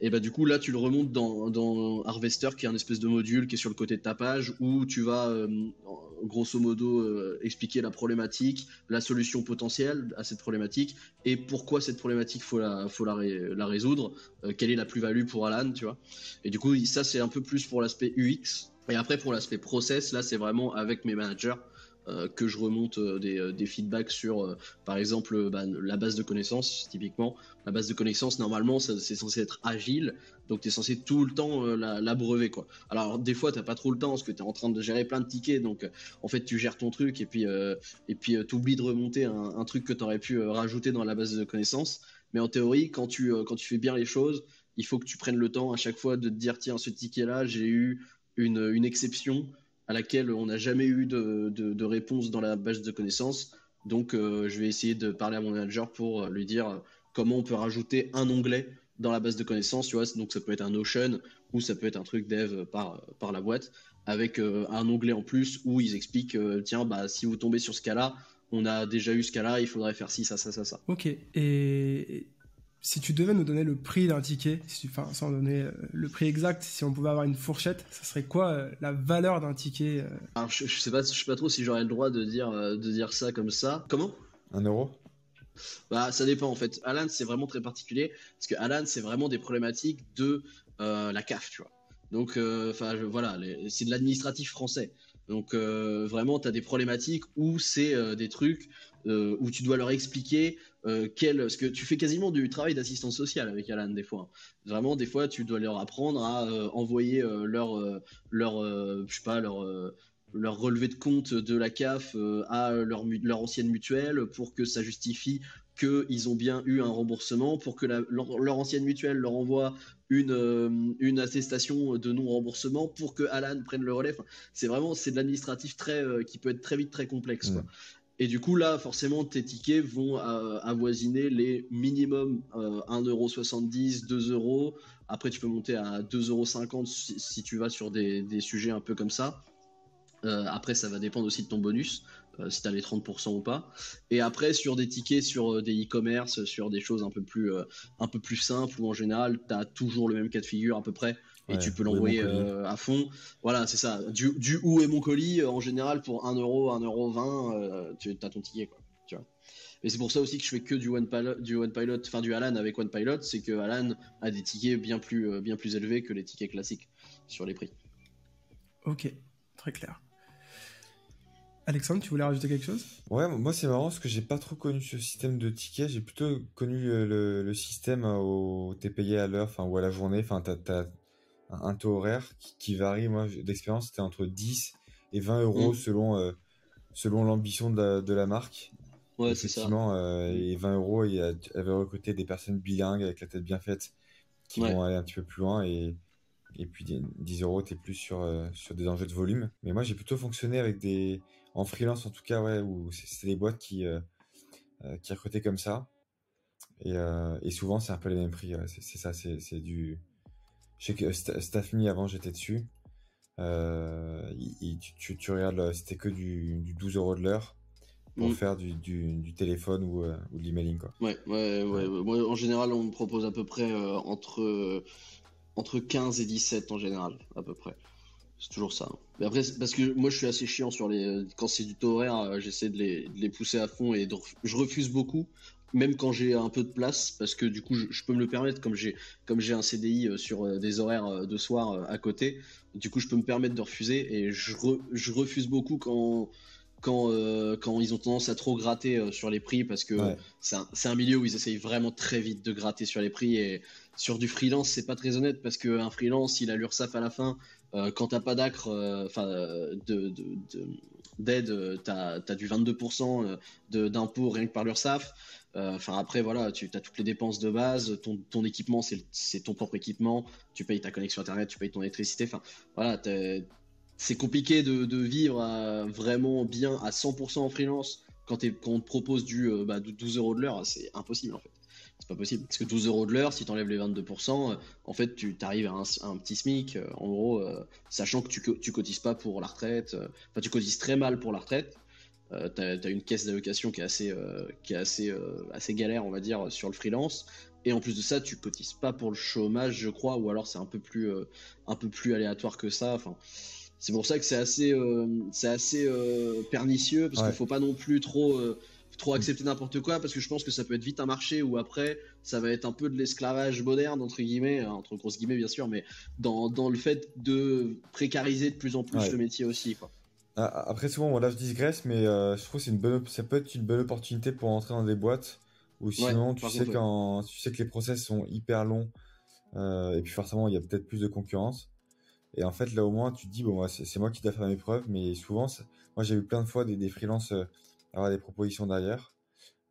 Et bah du coup là tu le remontes dans, Harvester qui est un espèce de module qui est sur le côté de ta page où tu vas euh, grosso modo euh, expliquer la problématique, la solution potentielle à cette problématique et pourquoi cette problématique faut la faut la, la résoudre, euh, quelle est la plus-value pour Alan, tu vois. Et du coup ça c'est un peu plus pour l'aspect UX et après pour l'aspect process là c'est vraiment avec mes managers euh, que je remonte euh, euh, des, feedbacks sur, par exemple, bah, la base de connaissances, typiquement. La base de connaissances, normalement, c'est censé être agile, donc tu es censé tout le temps l'abreuver. quoi. Alors, des fois, tu pas trop le temps parce que tu es en train de gérer plein de tickets, donc en fait, tu gères ton truc et puis et puis oublies de remonter un, truc que tu aurais pu rajouter dans la base de connaissances. Mais en théorie, quand tu, quand tu fais bien les choses, il faut que tu prennes le temps à chaque fois de te dire tiens, ce ticket-là, j'ai eu une, une exception à laquelle on n'a jamais eu de, réponse dans la base de connaissances. Donc, euh, je vais essayer de parler à mon manager pour euh, lui dire euh, comment on peut rajouter un onglet dans la base de connaissances. Tu vois, donc ça peut être un Notion ou ça peut être un truc dev par, par la boîte avec un onglet en plus où ils expliquent tiens, bah, si vous tombez sur ce cas-là, on a déjà eu ce cas-là, il faudrait faire ci, ça, ça, ça, ça. Ok. Et si tu devais nous donner le prix d'un ticket, enfin, sans donner euh, le prix exact, si on pouvait avoir une fourchette, ça serait quoi euh, la valeur d'un ticket euh Alors, je, sais pas, je sais pas trop si j'aurais le droit de dire, de dire ça comme ça. Comment? Un euro? Bah, ça dépend en fait. Alan, c'est vraiment très particulier parce que Alan, c'est vraiment des problématiques de la CAF, tu vois. Donc, enfin, voilà, c'est de l'administratif français. Donc, vraiment, tu as des problématiques où c'est des trucs où tu dois leur expliquer euh, parce que tu fais quasiment du travail d'assistance sociale avec Alan des fois. Vraiment, des fois, tu dois leur apprendre à euh, envoyer euh, leur, leur, je sais pas, leur leur relevé de compte de la CAF à leur, leur ancienne mutuelle pour que ça justifie qu'ils ont bien eu un remboursement, pour que leur, ancienne mutuelle leur envoie une, une attestation de non-remboursement, pour que Alan prenne le relais. c'est vraiment c'est de l'administratif très qui peut être très vite très complexe. Et du coup, là, forcément, tes tickets vont euh, avoisiner les minimum 1,70€, 2€. Après, tu peux monter à 2,50€ si, si tu vas sur des, sujets un peu comme ça. après, ça va dépendre aussi de ton bonus. Euh, si tu as les 30% ou pas. Et après, sur des tickets, sur euh, des e-commerce, sur des choses un peu plus, euh, un peu plus simples, où en général, tu as toujours le même cas de figure à peu près, et tu peux l'envoyer à fond. Voilà, c'est ça. Du, du, où est mon colis, en général, pour 1€, 1,20€, tu as ton ticket. Quoi, tu vois. Et c'est pour ça aussi que je fais que du One Pilot, du One Pilot, enfin du Alan avec One Pilot, c'est que Alan a des tickets bien plus, bien plus élevés que les tickets classiques sur les prix. Ok, très clair. Alexandre, tu voulais rajouter quelque chose? Ouais, moi c'est marrant parce que j'ai pas trop connu ce système de tickets. J'ai plutôt connu le, système où t'es payé à l'heure, enfin ou à la journée. Enfin, t'as as un taux horaire qui, varie. Moi, d'expérience, c'était entre 10 et 20 euros mm. selon euh, selon l'ambition de, la marque. Ouais, c'est ça. Euh, et 20 euros, il avait recruté des personnes bilingues avec la tête bien faite qui vont aller un petit peu plus loin et et puis 10 euros, t'es plus sur, euh, sur des enjeux de volume. Mais moi, j'ai plutôt fonctionné avec des, en freelance en tout cas, ouais, où c'est des boîtes qui, qui recrutaient comme ça. Et, et souvent, c'est un peu les mêmes prix. c'est ça, c'est du. Je sais que Staffme, avant, j'étais dessus. tu, tu, regardes, c'était que du, du 12 euros de l'heure pour mm. faire du, du, téléphone ou, ou de l'emailing. Quoi. Ouais, ouais, ouais, Moi, en général, on me propose à peu près entre, entre 15 et 17 en général, à peu près. C'est toujours ça. Mais après, parce que moi, je suis assez chiant sur les. Quand c'est du taux horaire, euh, j'essaie de les, de les, pousser à fond et je refuse beaucoup, même quand j'ai un peu de place, parce que du coup, je, peux me le permettre, comme j'ai comme j'ai un CDI euh, sur euh, des horaires de soir à côté. Du coup, je peux me permettre de refuser et je, je refuse beaucoup quand quand, quand ils ont tendance à trop gratter sur les prix parce que c'est un, un, milieu où ils essayent vraiment très vite de gratter sur les prix et sur du freelance c'est pas très honnête parce qu'un freelance il a l'URSAF à la fin euh, quand t'as pas d'acre, euh, enfin de, d'aide, euh, t'as as du 22% d'impôt rien que par l'URSSAF. Enfin après voilà, tu as toutes les dépenses de base, ton, ton équipement c'est ton propre équipement, tu payes ta connexion internet, tu payes ton électricité. Enfin voilà, c'est compliqué de, vivre vraiment bien à 100% en freelance quand, quand on te propose du bah, 12 euros de l'heure, c'est impossible en fait c'est pas possible. Parce que 12 euros de l'heure, si tu enlèves les 22%, euh, en fait, tu arrives à un, petit SMIC, euh, en gros, euh, sachant que tu, tu cotises pas pour la retraite, enfin, tu cotises très mal pour la retraite. Tu as, une caisse d'allocation qui est assez, qui est assez, assez galère, on va dire, sur le freelance. Et en plus de ça, tu cotises pas pour le chômage, je crois, ou alors c'est un peu plus, un peu plus aléatoire que ça. Enfin, c'est pour ça que c'est assez, c'est assez pernicieux parce qu'il faut pas non plus trop trop accepter n'importe quoi parce que je pense que ça peut être vite un marché où après ça va être un peu de l'esclavage moderne entre guillemets hein, entre grosses guillemets bien sûr mais dans, dans le fait de précariser de plus en plus le métier aussi quoi. Ah, après souvent là je digresse mais euh, je trouve c'est une bonne ça peut être une bonne opportunité pour entrer dans des boîtes ou sinon tu sais quand tu sais que les process sont hyper longs euh, et puis forcément il y a peut-être plus de concurrence et en fait là au moins tu te dis bon c'est moi qui dois faire mes preuves mais souvent moi j'ai eu plein de fois des, des freelances euh, avoir des propositions derrière.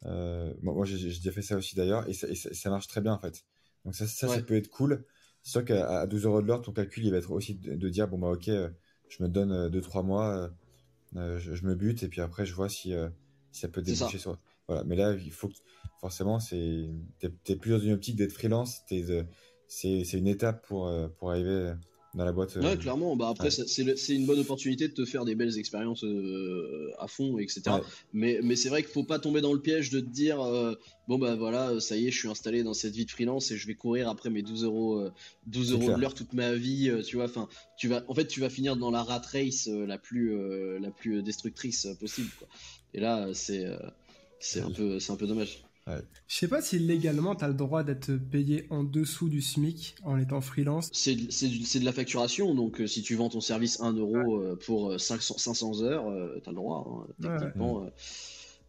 Euh, moi, j'ai déjà fait ça aussi d'ailleurs, et, ça, marche très bien en fait. Donc ça, ça, peut être cool. C'est sûr qu'à 12 euros de l'heure, ton calcul, il va être aussi de, dire, bon bah ok, je me donne 2-3 euh, mois, je, me bute, et puis après, je vois si, ça peut déboucher sur... Voilà, mais là, il faut forcément, c'est, t'es, plus dans une optique d'être freelance, c'est, une étape pour, pour arriver dans la boîte. Ouais, euh, clairement. Bah après, c'est une bonne opportunité de te faire des belles expériences euh, à fond, etc. Mais, mais c'est vrai qu'il faut pas tomber dans le piège de te dire euh, bon bah voilà, ça y est, je suis installé dans cette vie de freelance et je vais courir après mes 12 euros, 12 euros de l'heure toute ma vie, tu vois. Enfin, tu vas, en fait, tu vas finir dans la rat race la plus, la plus destructrice possible. Quoi. Et là, c'est, c'est un peu, c'est un peu dommage. Je sais pas si légalement tu as le droit d'être payé en dessous du SMIC en étant freelance. C'est de la facturation, donc euh, si tu vends ton service 1 euro euh, pour 500, euh, 500 heures, tu as le droit, hein,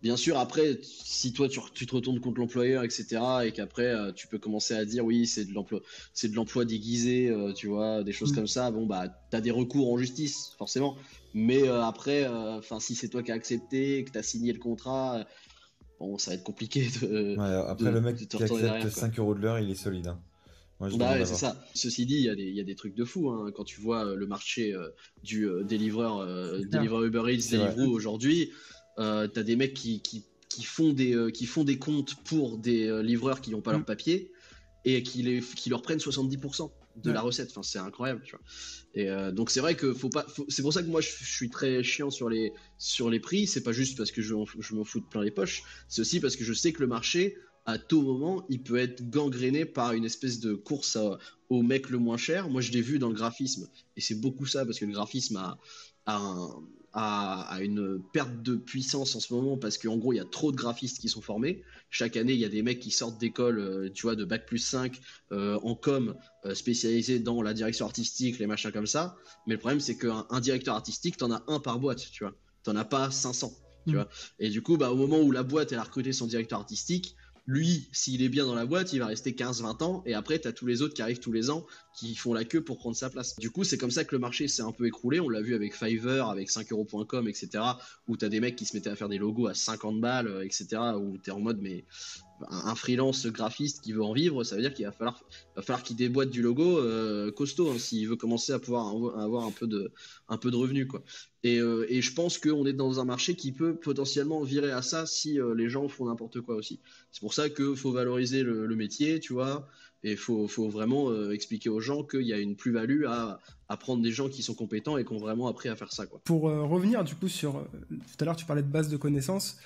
Bien sûr, après, si toi tu, tu te retournes contre l'employeur, etc., et qu'après tu peux commencer à dire oui, c'est de l'emploi, c'est de l'emploi déguisé, tu vois, des choses mm. comme ça. Bon bah, t'as des recours en justice, forcément. Mais après, enfin, si c'est toi qui as accepté, que t'as signé le contrat, bon, ça va être compliqué de. après, le mec qui accepte 5 euros de l'heure, il est solide. Hein. bah c'est ça. Ceci dit, il y, y, a des trucs de fou. Hein. Quand tu vois euh, le marché euh, du euh, délivreur, délivreur Uber Eats, Deliveroo aujourd'hui, Euh, t'as des mecs qui, qui, qui font des, euh, qui font des comptes pour des euh, livreurs qui n'ont pas leur Mm. papier et qui, les, qui leur prennent 70% de Ouais. la recette. Enfin, c'est incroyable, tu vois. Et euh, donc c'est vrai que faut pas. faut- C'est pour ça que moi je, je suis très chiant sur les sur les prix. C'est pas juste parce que je, m'en- je m'en fous de plein les poches. C'est aussi parce que je sais que le marché à tout moment il peut être gangréné par une espèce de course à- au mec le moins cher. Moi je l'ai vu dans le graphisme et c'est beaucoup ça parce que le graphisme a, a, un- a une perte de puissance en ce moment parce qu'en gros il y a trop de graphistes qui sont formés. Chaque année il y a des mecs qui sortent d'école, euh, tu vois, de bac plus 5 euh, en com euh, spécialisé dans la direction artistique, les machins comme ça. Mais le problème, c'est qu'un un directeur artistique, t'en as un par boîte, tu vois. T'en as pas 500, tu Mm. vois. Et du coup, bah, au moment où la boîte, elle a recruté son directeur artistique, lui, s'il est bien dans la boîte, il va rester 15-20 ans. Et après, t'as tous les autres qui arrivent tous les ans, qui font la queue pour prendre sa place. Du coup, c'est comme ça que le marché s'est un peu écroulé. On l'a vu avec Fiverr, avec 5euros.com, etc. Où t'as des mecs qui se mettaient à faire des logos à 50 balles, etc. Où t'es en mode, mais un freelance graphiste qui veut en vivre, ça veut dire qu'il va falloir, falloir qu'il déboîte du logo euh, costaud hein, s'il veut commencer à pouvoir avo- avoir un peu de, un peu de revenus quoi. Et, euh, et je pense qu'on est dans un marché qui peut potentiellement virer à ça si euh, les gens font n'importe quoi aussi. C'est pour ça qu'il faut valoriser le métier, tu vois, et il faut, faut vraiment euh, expliquer aux gens qu'il y a une plus-value à, à prendre des gens qui sont compétents et qui ont vraiment appris à faire ça quoi. Pour euh, revenir du coup sur... euh, tout à l'heure tu parlais de base de connaissances.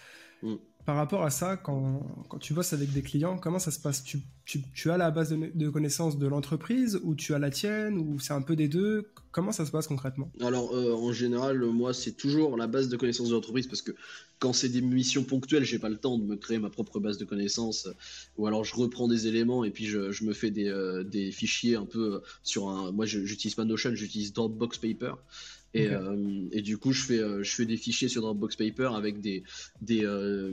Mm. Par rapport à ça, quand, quand tu bosses avec des clients, comment ça se passe? Tu, tu, tu as la base de, de connaissances de l'entreprise ou tu as la tienne ou c'est un peu des deux? Comment ça se passe concrètement? Alors, euh, en général, moi, c'est toujours la base de connaissances de l'entreprise parce que quand c'est des missions ponctuelles, j'ai pas le temps de me créer ma propre base de connaissances. ou alors, je reprends des éléments et puis je, je me fais des, euh, des fichiers un peu sur un. Moi, j'utilise pas Notion, j'utilise Dropbox Paper. Et, euh, et du coup, je fais, euh, je fais des fichiers sur Dropbox Paper avec des, des, euh,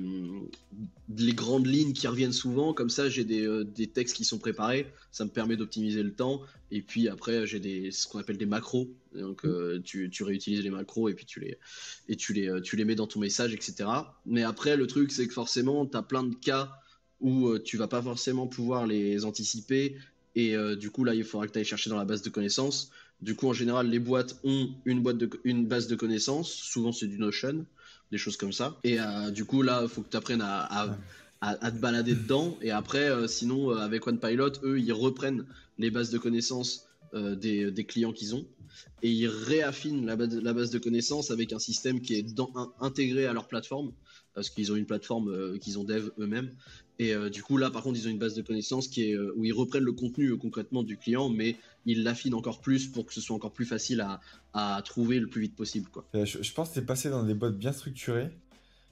les grandes lignes qui reviennent souvent. Comme ça, j'ai des, euh, des textes qui sont préparés. Ça me permet d'optimiser le temps. Et puis après, j'ai des, ce qu'on appelle des macros. Donc, tu, tu réutilises les macros et puis tu les, et tu les, tu les mets dans ton message, etc. Mais après, le truc, c'est que forcément, tu as plein de cas où tu vas pas forcément pouvoir les anticiper. Et du coup, là, il faudra que tu ailles chercher dans la base de connaissances. Du coup, en général, les boîtes ont une, boîte de, une base de connaissances. Souvent, c'est du Notion, des choses comme ça. Et euh, du coup, là, il faut que tu apprennes à, à, Ouais. à- à te balader dedans. Et après, euh, sinon, euh, avec OnePilot, eux, ils reprennent les bases de connaissances des, des clients qu'ils ont et ils réaffinent la base, la base de connaissances avec un système qui est dans- intégré à leur plateforme parce qu'ils ont une plateforme euh, qu'ils ont dev eux-mêmes et euh, du coup là par contre ils ont une base de connaissances qui est euh, où ils reprennent le contenu concrètement du client mais ils l'affinent encore plus pour que ce soit encore plus facile à, à trouver le plus vite possible quoi. Je, je pense que c'est passé dans des boîtes bien structurées.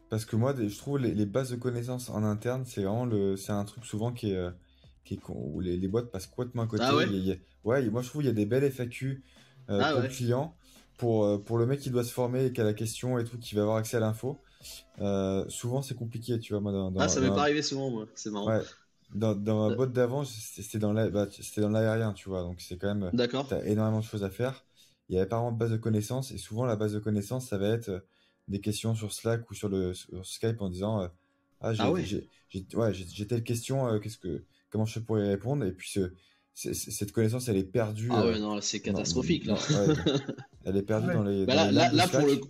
Parce que moi, je trouve les, les bases de connaissances en interne, c'est vraiment le, c'est un truc souvent qui est, qui est con- où les, les boîtes passent complètement à côté. Ah ouais Il y a- il y a- ouais, moi je trouve qu'il y a des belles FAQ euh, Ah pour ouais. le client, pour, pour le mec qui doit se former et qui a la question et tout, qui va avoir accès à l'info. Euh, souvent c'est compliqué, tu vois. Moi, dans, dans- ah ça m'est dans- pas arrivé souvent moi c'est marrant. Ouais, dans, dans ma boîte d'avant, c'était dans bah, c'était dans l'aérien, tu vois. Donc c'est quand même. D'accord. T'as énormément de choses à faire. Il y avait pas vraiment de base de connaissances et souvent la base de connaissances ça va être euh, des questions sur Slack ou sur le sur Skype en disant euh, ah j'ai Ah ouais. telle question euh, qu'est-ce que comment je pourrais y répondre? Et puis ce- cette connaissance elle est perdue Ah euh, ouais non c'est dans- catastrophique là. ouais, elle est perdue Ouais. dans les Bah dans là, les là, liens de là, pour le coup,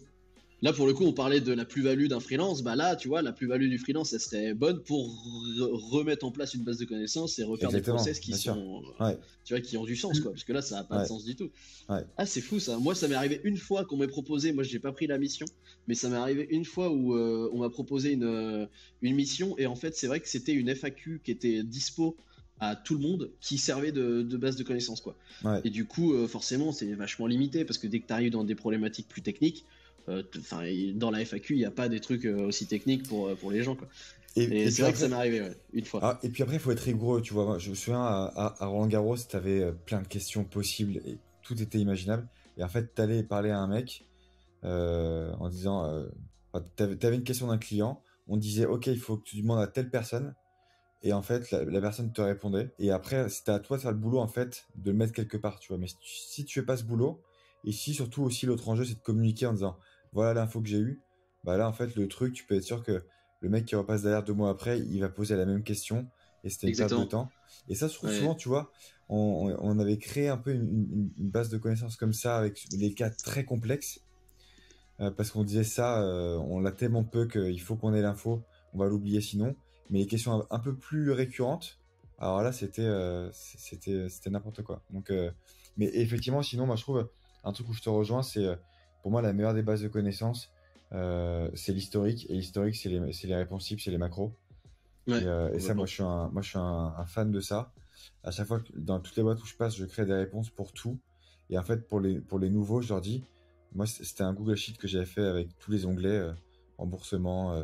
là, pour le coup, on parlait de la plus-value d'un freelance. Bah là, tu vois, la plus-value du freelance, elle serait bonne pour re- remettre en place une base de connaissances et refaire Exactement, des process qui sont, Ouais. tu vois, qui ont du sens, quoi. Parce que là, ça n'a pas de sens du tout. Ouais. Ah, c'est fou ça. Moi, ça m'est arrivé une fois qu'on m'ait proposé. Moi, j'ai pas pris la mission, mais ça m'est arrivé une fois où euh, on m'a proposé une, euh, une mission et en fait, c'est vrai que c'était une FAQ qui était dispo à tout le monde qui servait de, de base de connaissances, quoi. Ouais. Et du coup, euh, forcément, c'est vachement limité parce que dès que tu arrives dans des problématiques plus techniques, euh, enfin, dans la FAQ, il n'y a pas des trucs euh, aussi techniques pour, euh, pour les gens. Quoi. Et, Et, et puis c'est vrai que ça m'est arrivé ouais, une fois. Ah, et puis après, il faut être rigoureux, tu vois. Je me souviens à, Roland Garros, tu avais plein de questions possibles et tout était imaginable. Et en fait, tu allais parler à un mec euh, en disant euh, tu avais une question d'un client, on disait Ok, il faut que tu demandes à telle personne. Et en fait, la, la personne te répondait. Et après, c'était à toi de faire le boulot, en fait, de le mettre quelque part, tu vois. Mais si tu, si tu fais pas ce boulot, et si surtout aussi l'autre enjeu, c'est de communiquer en disant Voilà l'info que j'ai eue, bah là, en fait, le truc, tu peux être sûr que le mec qui repasse derrière deux mois après, il va poser la même question et c'était une perte de temps. Et ça, je trouve Ouais. souvent, tu vois, on, avait créé un peu une, une- une base de connaissances comme ça avec les cas très complexes. parce qu'on disait ça, on l'a tellement peu qu'il faut qu'on ait l'info, on va l'oublier sinon. Mais les questions un, peu plus récurrentes, alors là, c'était c'était c'était n'importe quoi. Donc, mais effectivement, sinon, moi, je trouve un truc où je te rejoins, c'est pour moi la meilleure des bases de connaissances, c'est l'historique. Et l'historique, c'est les, les réponses c'est les macros. et, ça, moi, je suis un, moi, je suis un, fan de ça. À chaque fois, dans toutes les boîtes où je passe, je crée des réponses pour tout. Et en fait, pour les, pour les nouveaux, je leur dis, moi, c'était un Google Sheet que j'avais fait avec tous les onglets, remboursement,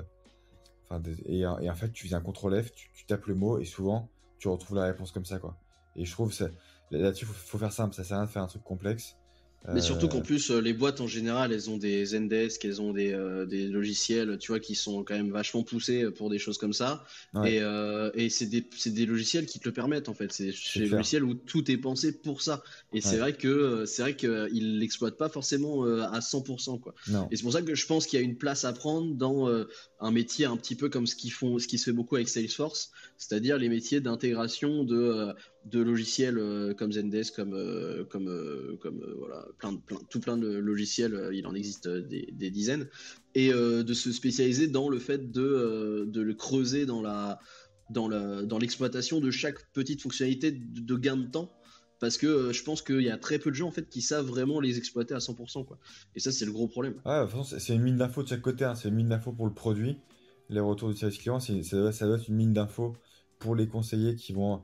enfin, et, en fait, tu fais un contrôle F, tu, tu, tapes le mot, et souvent, tu retrouves la réponse comme ça, quoi. Et je trouve, là-dessus, il faut, faut, faire simple, ça sert à rien de faire un truc complexe. Mais surtout qu'en euh, plus, euh, les boîtes en général, elles ont des Zendesk, elles ont des, euh, des, logiciels, tu vois, qui sont quand même vachement poussés pour des choses comme ça. Et, et c'est des, des, logiciels qui te le permettent en fait. C'est des logiciels où tout est pensé pour ça. Et c'est vrai que c'est vrai qu'ils l'exploitent pas forcément à 100%. Quoi. Et c'est pour ça que je pense qu'il y a une place à prendre dans un métier un petit peu comme ce, qu'ils font, ce qui se fait beaucoup avec Salesforce, c'est-à-dire les métiers d'intégration de de logiciels euh, comme Zendesk, comme euh, comme euh, comme voilà, plein de plein tout plein de logiciels, il en existe des, dizaines, et de se spécialiser dans le fait de de le creuser dans la dans la dans l'exploitation de chaque petite fonctionnalité de, gain de temps parce que je pense qu'il y a très peu de gens en fait qui savent vraiment les exploiter à 100% quoi. Et ça c'est le gros problème. C'est une mine d'infos de chaque côté, hein. c'est une mine d'infos pour le produit, les retours du service client, ça, ça doit être une mine d'infos pour les conseillers qui vont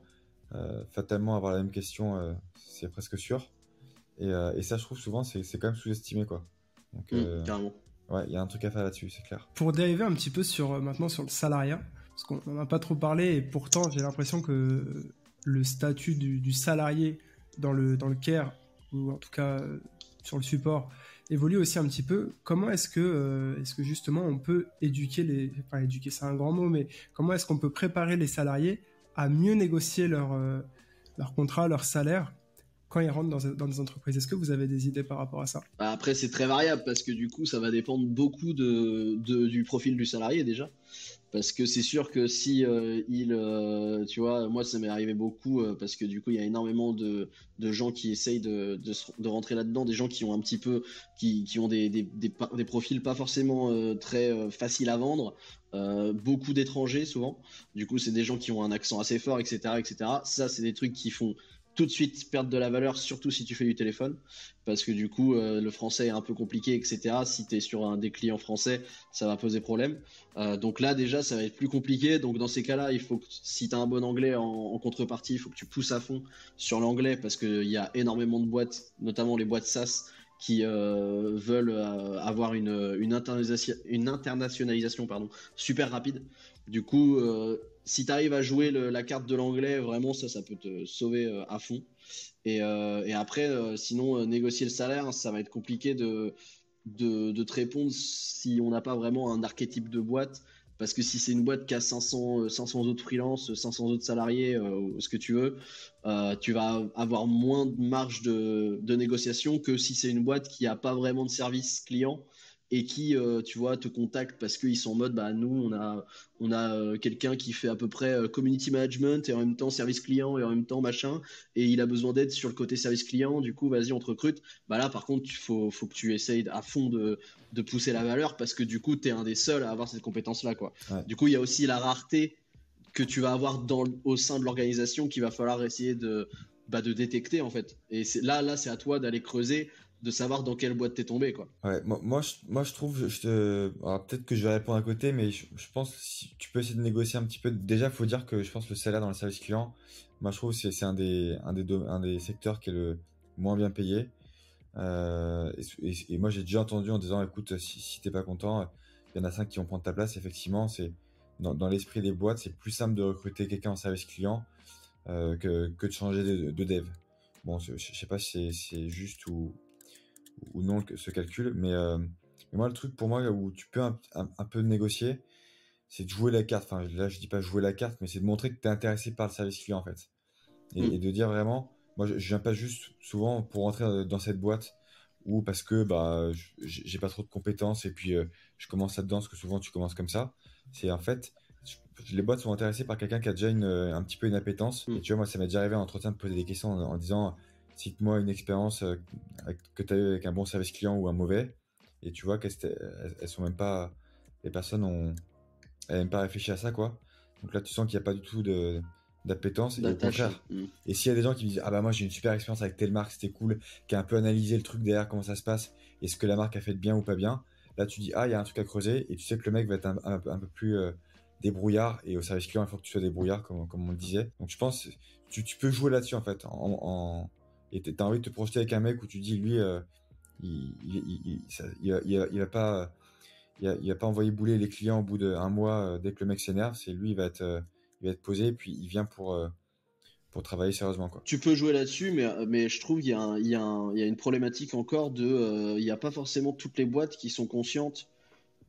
fatalement avoir la même question, euh, c'est presque sûr. Euh, et, ça, je trouve souvent, c'est quand même sous-estimé, quoi. Donc, mmh, carrément. Ouais, il y a un truc à faire là-dessus, c'est clair. Pour dériver un petit peu sur maintenant sur le salariat, parce qu'on n'en a pas trop parlé, et pourtant j'ai l'impression que le statut du, salarié dans le, dans le care, ou en tout cas sur le support, évolue aussi un petit peu. Comment est-ce que, est-ce que justement on peut éduquer les, enfin éduquer c'est un grand mot, mais comment est-ce qu'on peut préparer les salariés à mieux négocier leur, euh, contrat, leur salaire quand ils rentrent dans, des entreprises. Est-ce que vous avez des idées par rapport à ça? Bah, Après, c'est très variable parce que du coup, ça va dépendre beaucoup de, du profil du salarié déjà. Parce que c'est sûr que si euh, euh, tu vois, moi ça m'est arrivé beaucoup parce que du coup il y a énormément de, de gens qui essayent de, de, rentrer là-dedans, des gens qui ont un petit peu, qui, qui ont des, des, des, des, profils pas forcément très faciles à vendre, euh, beaucoup d'étrangers souvent. Du coup, c'est des gens qui ont un accent assez fort, etc., etc. Ça, c'est des trucs qui font tout de suite perdre de la valeur, surtout si tu fais du téléphone, parce que du coup, euh, le français est un peu compliqué, etc. Si tu es sur un des clients français, ça va poser problème. Euh, donc là, déjà, ça va être plus compliqué. Donc dans ces cas-là, il faut que, si tu as un bon anglais en, contrepartie, il faut que tu pousses à fond sur l'anglais, parce qu'il y a énormément de boîtes, notamment les boîtes SaaS, qui euh, veulent avoir une, une, internationalisation, pardon, super rapide. Du coup, si tu arrives à jouer la carte de l'anglais, vraiment, ça, ça peut te sauver à fond. Et, et après, sinon, négocier le salaire, ça va être compliqué de, de, te répondre si on n'a pas vraiment un archétype de boîte parce que si c'est une boîte qui a 500, 500 euh, autres freelance, 500 autres salariés, euh, ce que tu veux, euh, tu vas avoir moins de marge de, de négociation que si c'est une boîte qui n'a pas vraiment de service client et qui, euh, tu vois, te contactent parce qu'ils sont en mode, bah nous, on a, on a euh, quelqu'un qui fait à peu près euh, community management et en même temps service client et en même temps machin, et il a besoin d'aide sur le côté service client, du coup, vas-y, on te recrute. Bah là, par contre, il faut, faut que tu essayes à fond de, de pousser la valeur parce que du coup, tu es un des seuls à avoir cette compétence-là, quoi. Du coup, il y a aussi la rareté que tu vas avoir dans, au sein de l'organisation qu'il va falloir essayer de, bah, de détecter, en fait. Et là, là, c'est à toi d'aller creuser de savoir dans quelle boîte t'es tombé quoi. Ouais, moi, moi, je, moi je trouve, je peut-être que je vais répondre à côté, mais je, pense que si tu peux essayer de négocier un petit peu. Déjà, faut dire que je pense que le salaire dans le service client, moi je trouve que c'est un des, un, des un des secteurs qui est le moins bien payé. Euh, et, moi j'ai déjà entendu en disant écoute, si, t'es pas content, il y en a cinq qui vont prendre ta place. Effectivement, c'est dans, l'esprit des boîtes, c'est plus simple de recruter quelqu'un en service client euh, que, que de changer de, de dev. Bon, je, je sais pas si c'est juste ou, ou non ce calcul. Mais, euh, mais, moi, le truc pour moi où tu peux un, peu négocier, c'est de jouer la carte. Enfin, là, je dis pas jouer la carte, mais c'est de montrer que tu es intéressé par le service client, en fait. Et, mm. de dire vraiment, moi, je, viens pas juste souvent pour rentrer dans cette boîte ou parce que bah j'ai pas trop de compétences et puis euh, je commence là-dedans, parce que souvent tu commences comme ça. C'est en fait, les boîtes sont intéressées par quelqu'un qui a déjà une, un petit peu une appétence. Mm. Et tu vois, moi, ça m'est déjà arrivé en entretien de poser des questions en disant cite-moi une expérience euh, que tu as eu avec un bon service client ou un mauvais. et tu vois qu'elles elles, sont même pas, les personnes ont, elles même pas réfléchi à ça quoi. Donc là, tu sens qu'il n'y a pas du tout de d'appétence et au contraire. Mm. Et s'il y a des gens qui me disent ah bah moi j'ai une super expérience avec telle marque, c'était cool, qui a un peu analysé le truc derrière comment ça se passe et ce que la marque a fait de bien ou pas bien, là tu dis ah il y a un truc à creuser et tu sais que le mec va être un, un, peu plus euh, débrouillard et au service client il faut que tu sois débrouillard comme, comme on le disait. Donc je pense tu, tu peux jouer là-dessus en fait en, en... et t'as envie de te projeter avec un mec où tu dis lui euh, il, il, il, il, va pas il va, pas envoyer bouler les clients au bout d'un mois euh, dès que le mec s'énerve, c'est lui il va être il va être posé, puis il vient pour, euh, pour travailler sérieusement. Quoi. Tu peux jouer là-dessus, mais, mais je trouve qu'il y, a y, a y a une problématique encore de. Euh, il n'y a pas forcément toutes les boîtes qui sont conscientes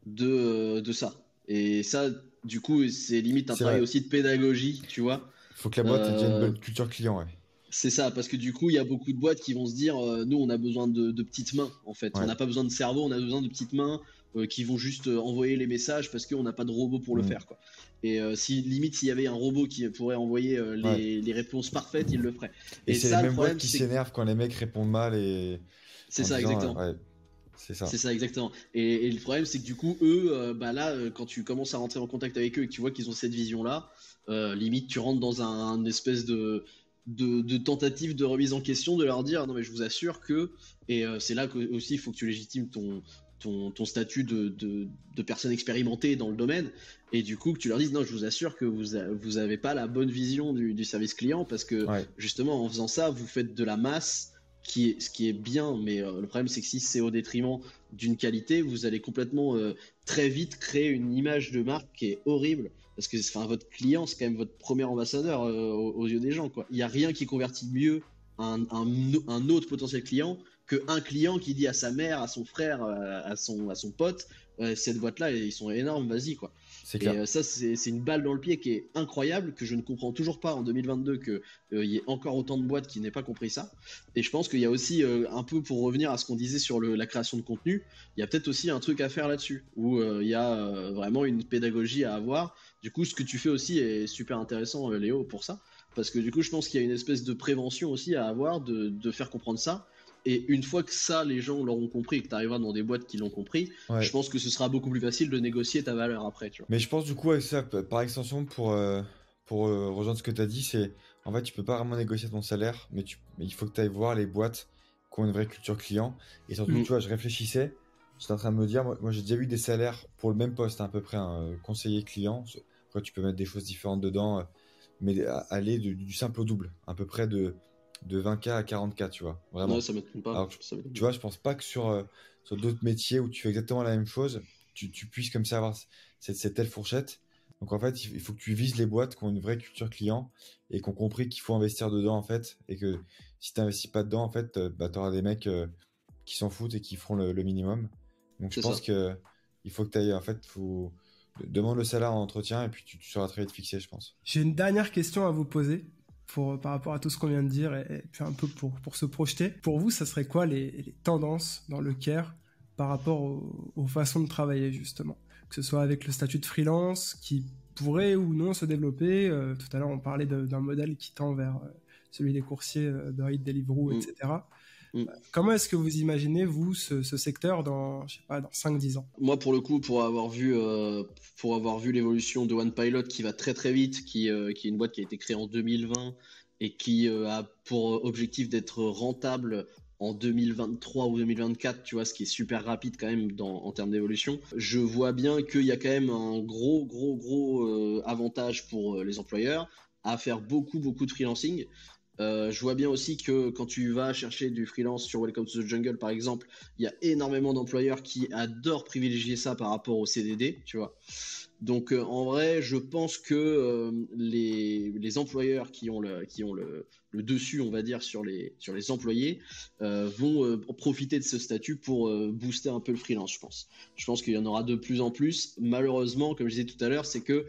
de, euh, de ça. Et ça, du coup, c'est limite un travail aussi de pédagogie, tu vois. Il faut que la boîte ait une bonne culture client, ouais. C'est ça, parce que du coup, il y a beaucoup de boîtes qui vont se dire, nous, on a besoin de, de petites mains, en fait. On n'a pas besoin de cerveau, on a besoin de petites mains qui vont juste envoyer les messages parce qu'on n'a pas de robot pour le mm. faire, quoi. Et euh, si limite s'il y avait un robot qui pourrait envoyer euh, les, réponses parfaites, il le ferait. Et, c'est les mêmes boîtes qui s'énervent quand les mecs répondent mal et. C'est ça exactement. C'est ça. C'est ça exactement. Et, le problème c'est que du coup eux, euh, bah là, quand tu commences à rentrer en contact avec eux et que tu vois qu'ils ont cette vision là, limite tu rentres dans un, espèce de de, tentative de remise en question, de leur dire non mais je vous assure que et c'est là que, aussi il faut que tu légitimes ton ton, statut de, de, personne expérimentée dans le domaine, et du coup que tu leur dises non, je vous assure que vous vous avez pas la bonne vision du, service client parce que justement en faisant ça, vous faites de la masse qui est, ce qui est bien, mais euh, le problème c'est que si c'est au détriment d'une qualité, vous allez complètement euh, très vite créer une image de marque qui est horrible parce que enfin, votre client c'est quand même votre premier ambassadeur euh, aux, yeux des gens. Quoi. Il n'y a rien qui convertit mieux un, autre potentiel client qu'un client qui dit à sa mère, à son frère, à son, à son pote, cette boîte-là, ils sont énormes, vas-y quoi. Et euh, ça, c'est une balle dans le pied qui est incroyable, que je ne comprends toujours pas en 2022 qu'il euh, y ait encore autant de boîtes qui n'aient pas compris ça. Et je pense qu'il y a aussi, euh, un peu pour revenir à ce qu'on disait sur la création de contenu, il y a peut-être aussi un truc à faire là-dessus, où il y a vraiment une pédagogie à avoir. Du coup, ce que tu fais aussi est super intéressant, Léo, pour ça. Parce que du coup, je pense qu'il y a une espèce de prévention aussi à avoir, de, de faire comprendre ça et une fois que ça, les gens l'auront compris et que tu arriveras dans des boîtes qui l'ont compris, je pense que ce sera beaucoup plus facile de négocier ta valeur après. Tu vois. Mais je pense du coup, avec ça, par extension, pour, euh, pour euh, rejoindre ce que tu as dit, c'est en fait, tu peux pas vraiment négocier ton salaire, mais, tu, mais il faut que tu ailles voir les boîtes qui ont une vraie culture client. Et surtout, mm. tu vois, je réfléchissais, j'étais en train de me dire, moi, j'ai déjà vu des salaires pour le même poste, à peu près, un euh, conseiller client. Après, tu peux mettre des choses différentes dedans, mais aller du simple au double, à peu près de de 20K à 40K, tu vois. Vraiment. ça pas. tu vois, je pense pas que sur, euh, sur d'autres métiers où tu fais exactement la même chose, tu, tu puisses comme ça avoir cette, telle fourchette. Donc en fait, il faut que tu vises les boîtes qui ont une vraie culture client et qui ont compris qu'il faut investir dedans en fait. Et que si tu n'investis pas dedans, en fait, euh, bah, tu auras des mecs euh, qui s'en foutent et qui feront le, minimum. Donc je pense que il faut que tu ailles, en fait, faut demande le salaire en entretien et puis tu, tu seras très vite fixé, je pense. J'ai une dernière question à vous poser par rapport à tout ce qu'on vient de dire et, puis un peu pour, pour se projeter. Pour vous, ça serait quoi les, tendances dans le care par rapport aux, façons de travailler justement? Que ce soit avec le statut de freelance qui pourrait ou non se développer. Euh, tout à l'heure, on parlait d'un modèle qui tend vers euh, celui des coursiers euh, de Ride Deliveroo, etc. Mm. Comment est-ce que vous imaginez, vous, ce, secteur dans, je sais pas, dans 5-10 ans? Moi, pour le coup, pour avoir vu, euh, pour avoir vu l'évolution de One Pilot qui va très très vite, qui, euh, qui est une boîte qui a été créée en 2020 et qui euh, a pour objectif d'être rentable en 2023 ou 2024, tu vois, ce qui est super rapide quand même dans, en termes d'évolution. Je vois bien qu'il y a quand même un gros, gros, gros avantage pour les employeurs à faire beaucoup, beaucoup de freelancing. Euh, je vois bien aussi que quand tu vas chercher du freelance sur Welcome to the Jungle, par exemple, il y a énormément d'employeurs qui adorent privilégier ça par rapport au CDD, tu vois. Donc euh, en vrai, je pense que euh, les, les, employeurs qui ont, le, qui ont le, dessus, on va dire, sur les, sur les employés, vont profiter de ce statut pour booster un peu le freelance, je pense. Je pense qu'il y en aura de plus en plus. Malheureusement, comme je disais tout à l'heure, c'est que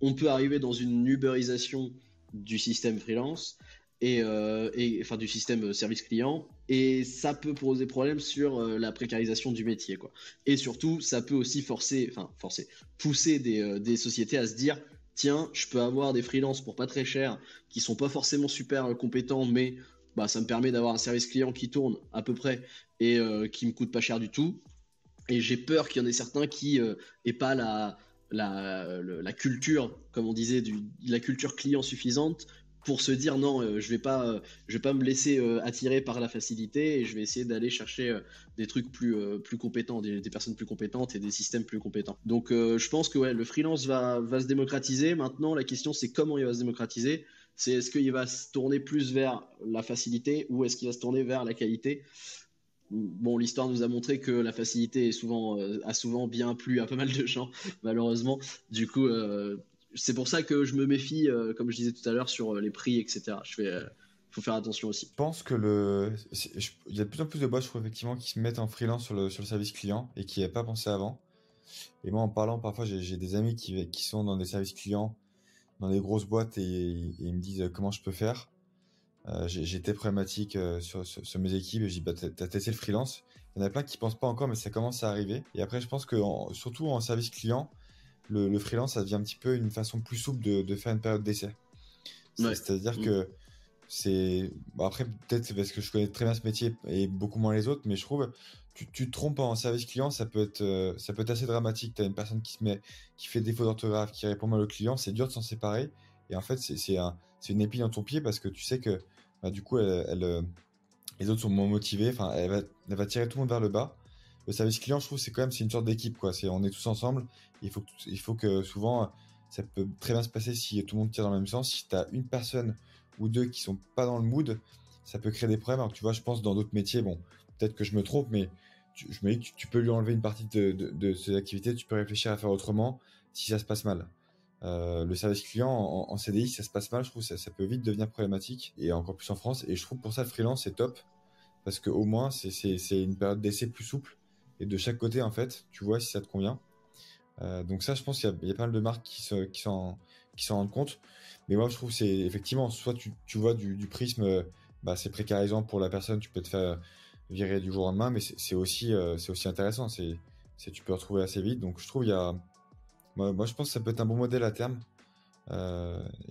on peut arriver dans une uberisation du système freelance euh, et, enfin du système euh, service client. Et ça peut poser problème sur euh, la précarisation du métier quoi. Et surtout ça peut aussi forcer enfin forcer pousser des, des, sociétés à se dire tiens je peux avoir des freelances pour pas très cher qui sont pas forcément super compétents mais bah ça me permet d'avoir un service client qui tourne à peu près et qui me coûte pas cher du tout. Et j'ai peur qu'il y en ait certains qui n'aient pas la, la, la, culture, comme on disait, du, la culture client suffisante pour se dire non, euh, je vais pas, euh, je vais pas me laisser euh, attirer par la facilité et je vais essayer d'aller chercher des trucs plus, plus compétents, des, personnes plus compétentes et des systèmes plus compétents. Donc je pense que ouais, le freelance va, va se démocratiser. Maintenant, la question c'est comment il va se démocratiser. C'est est-ce qu'il va se tourner plus vers la facilité ou est-ce qu'il va se tourner vers la qualité? Bon, l'histoire nous a montré que la facilité est souvent, a souvent bien plu à pas mal de gens, *laughs* malheureusement. Du coup, c'est pour ça que je me méfie, euh, comme je disais tout à l'heure, sur euh, les prix, etc. Je euh, faut faire attention aussi. Je pense que il y a de plus en plus de boîtes, effectivement, qui se mettent en freelance sur le, service client et qui n'avaient pas pensé avant. Et moi, en parlant, parfois, j'ai des amis qui, sont dans des services clients, dans des grosses boîtes et, ils me disent comment je peux faire? J'étais problématique sur, sur, mes équipes et je dis bah t'as testé le freelance. Il y en a plein qui pensent pas encore, mais ça commence à arriver. Et après, je pense que surtout en service client, le, freelance, ça devient un petit peu une façon plus souple de, faire une période d'essai. C'est-à-dire mm. que c'est. après, peut-être c'est parce que je connais très bien ce métier et beaucoup moins les autres, mais je trouve, tu, tu te trompes en service client, ça peut être, euh, ça peut être assez dramatique. Tu as une personne qui, se met, qui fait défaut d'orthographe, qui répond mal au client, c'est dur de s'en séparer. Et en fait, c'est un, une épine dans ton pied parce que tu sais que bah, du coup, elle, euh, les autres sont moins motivés. Enfin, elle va, elle va tirer tout le monde vers le bas le service client, je trouve, c'est quand même c'est une sorte d'équipe, quoi. C'est on est tous ensemble. Il faut il faut que souvent, ça peut très bien se passer si tout le monde tire dans le même sens. Si tu as une personne ou deux qui sont pas dans le mood, ça peut créer des problèmes. Alors tu vois, je pense dans d'autres métiers, bon, peut-être que je me trompe, mais je me dis que tu, peux lui enlever une partie de, de, ses activités. Tu peux réfléchir à faire autrement si ça se passe mal. Euh, le service client en, CDI, si ça se passe mal, je trouve ça, ça, peut vite devenir problématique et encore plus en France. Et je trouve pour ça le freelance c'est top parce que au moins c'est une période d'essai plus souple et de chaque côté en fait, tu vois si ça te convient. Euh, donc ça, je pense qu'il y, a pas mal de marques qui s'en qui qui rendent compte. Mais moi, je trouve c'est effectivement, soit tu, vois du, prisme, euh, bah, c'est précarisant pour la personne, tu peux te faire virer du jour au lendemain, mais c'est aussi, euh, c'est aussi intéressant. C'est tu peux retrouver assez vite. Donc je trouve il y a, moi, je pense que ça peut être un bon modèle à terme.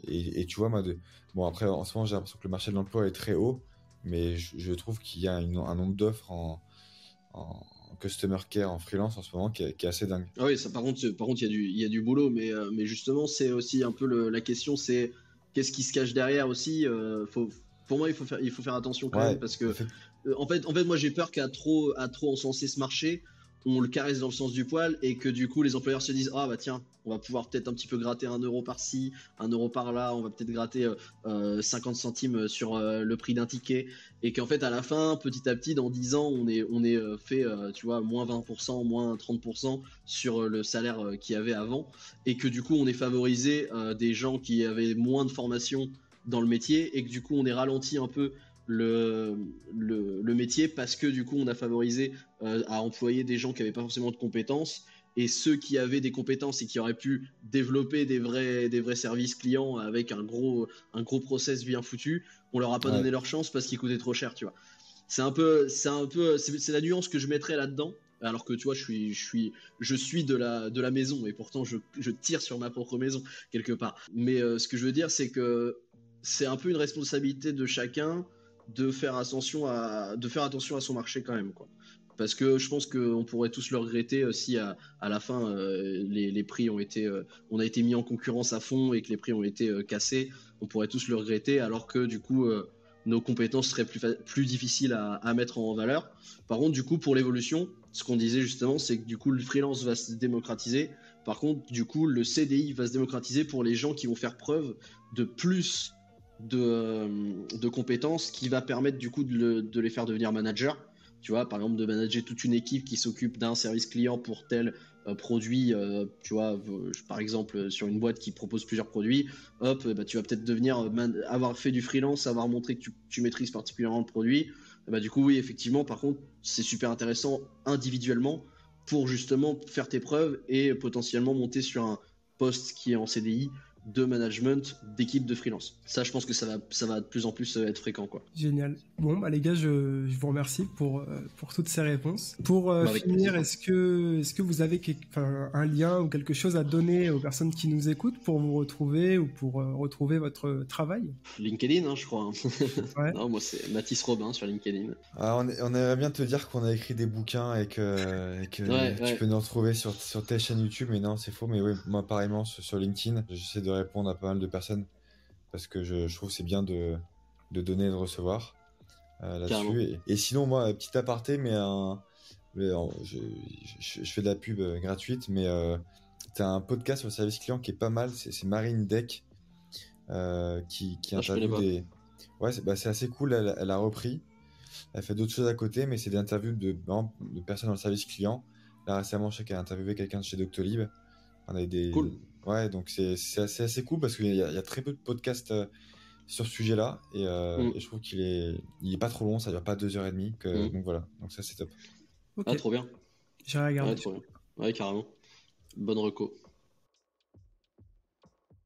et, et, tu vois, moi, de... bon après en ce moment j'ai l'impression que le marché de l'emploi est très haut, mais je, trouve qu'il y a un nombre d'offres en customer care en freelance en ce moment qui est, assez dingue. Ah oui, ça par contre, par contre, il y a du, il y a du boulot, mais, euh, mais justement, c'est aussi un peu la question, c'est qu'est-ce qui se cache derrière aussi. Euh, faut, pour moi, il faut faire, il faut faire attention quand même parce que, euh, en fait, en fait, moi, j'ai peur qu'à trop, à trop encenser ce marché, on le caresse dans le sens du poil et que du coup les employeurs se disent ah bah tiens on va pouvoir peut-être un petit peu gratter un euro par-ci un euro par-là on va peut-être gratter 50 euh, euh, centimes sur euh, le prix d'un ticket. Et qu'en fait à la fin petit à petit dans 10 ans on est on est fait tu vois moins 20% moins 30% sur le salaire qu'il y avait avant. Et que du coup on est favorisé des gens qui avaient moins de formation dans le métier et que du coup on est ralenti un peu le, le, métier parce que du coup on a favorisé euh, à employer des gens qui n'avaient pas forcément de compétences et ceux qui avaient des compétences et qui auraient pu développer des vrais, des vrais services clients avec un gros, un gros process bien foutu, on leur a pas donné leur chance parce qu'ils coûtaient trop cher, tu vois. C'est un peu, c'est un peu, c'est la nuance que je mettrais là-dedans. Alors que tu vois, je suis, je suis, je suis de la, de la maison et pourtant je, je tire sur ma propre maison quelque part. Mais euh, ce que je veux dire, c'est que c'est un peu une responsabilité de chacun de faire attention à, de faire attention à son marché quand même, quoi. Parce que je pense qu'on pourrait tous le regretter euh, si à, la fin euh, les, prix ont été, euh, on a été mis en concurrence à fond et que les prix ont été cassés, on pourrait tous le regretter alors que du coup nos compétences seraient plus, plus difficiles à, à, mettre en valeur. Par contre, du coup, pour l'évolution, ce qu'on disait justement, c'est que du coup, le freelance va se démocratiser. Par contre, du coup, le CDI va se démocratiser pour les gens qui vont faire preuve de plus euh, de, compétences qui va permettre du coup de, les faire devenir manager. Tu vois, par exemple, de manager toute une équipe qui s'occupe d'un service client pour tel euh, produit. Euh, tu vois, par exemple, sur une boîte qui propose plusieurs produits, hop, bah, tu vas peut-être devenir avoir fait du freelance, avoir montré que tu, maîtrises particulièrement le produit. Bah, du coup, oui, effectivement, par contre, c'est super intéressant individuellement pour justement faire tes preuves et potentiellement monter sur un poste qui est en CDI de management d'équipe de freelance. Ça, je pense que ça va, ça va de plus en plus être fréquent. Quoi. Génial. Bon, bah, les gars, je, je vous remercie pour, pour toutes ces réponses. Pour bah, finir, est-ce que, est que vous avez un lien ou quelque chose à donner aux personnes qui nous écoutent pour vous retrouver ou pour retrouver votre travail? LinkedIn, hein, je crois. Hein. *laughs* non, moi, c'est Mathis Robin sur LinkedIn. Ah, on, on, aimerait bien te dire qu'on a écrit des bouquins et que, que tu peux nous retrouver sur, sur ta chaîne YouTube, mais non, c'est faux. Mais oui, moi, pareillement, sur LinkedIn, j'essaie de répondre à pas mal de personnes parce que je, trouve c'est bien de, de, donner et de recevoir euh, là-dessus. Et, sinon, moi, petit aparté, mais, un, je, fais de la pub euh, gratuite, mais euh, tu as un podcast sur le service client qui est pas mal, c'est Marine Deck qui, qui ah, interviewe des. Ouais, bah, c'est assez cool, elle, a repris. Elle fait d'autres choses à côté, mais c'est des interviews de, de personnes dans le service client. Là, récemment, je sais qu'elle a interviewé quelqu'un de chez Doctolib. On a des, cool. Ouais, donc c'est assez, assez cool parce qu'il y, y, a très peu de podcasts euh, sur ce sujet-là euh, mm. et, je trouve qu'il est, il est pas trop long, ça dure pas deux heures et demie. Que, mm. Donc voilà, donc ça c'est top. Ah, trop bien. J'ai regardé. Ouais, trop bien. Ouais, carrément. Bonne reco.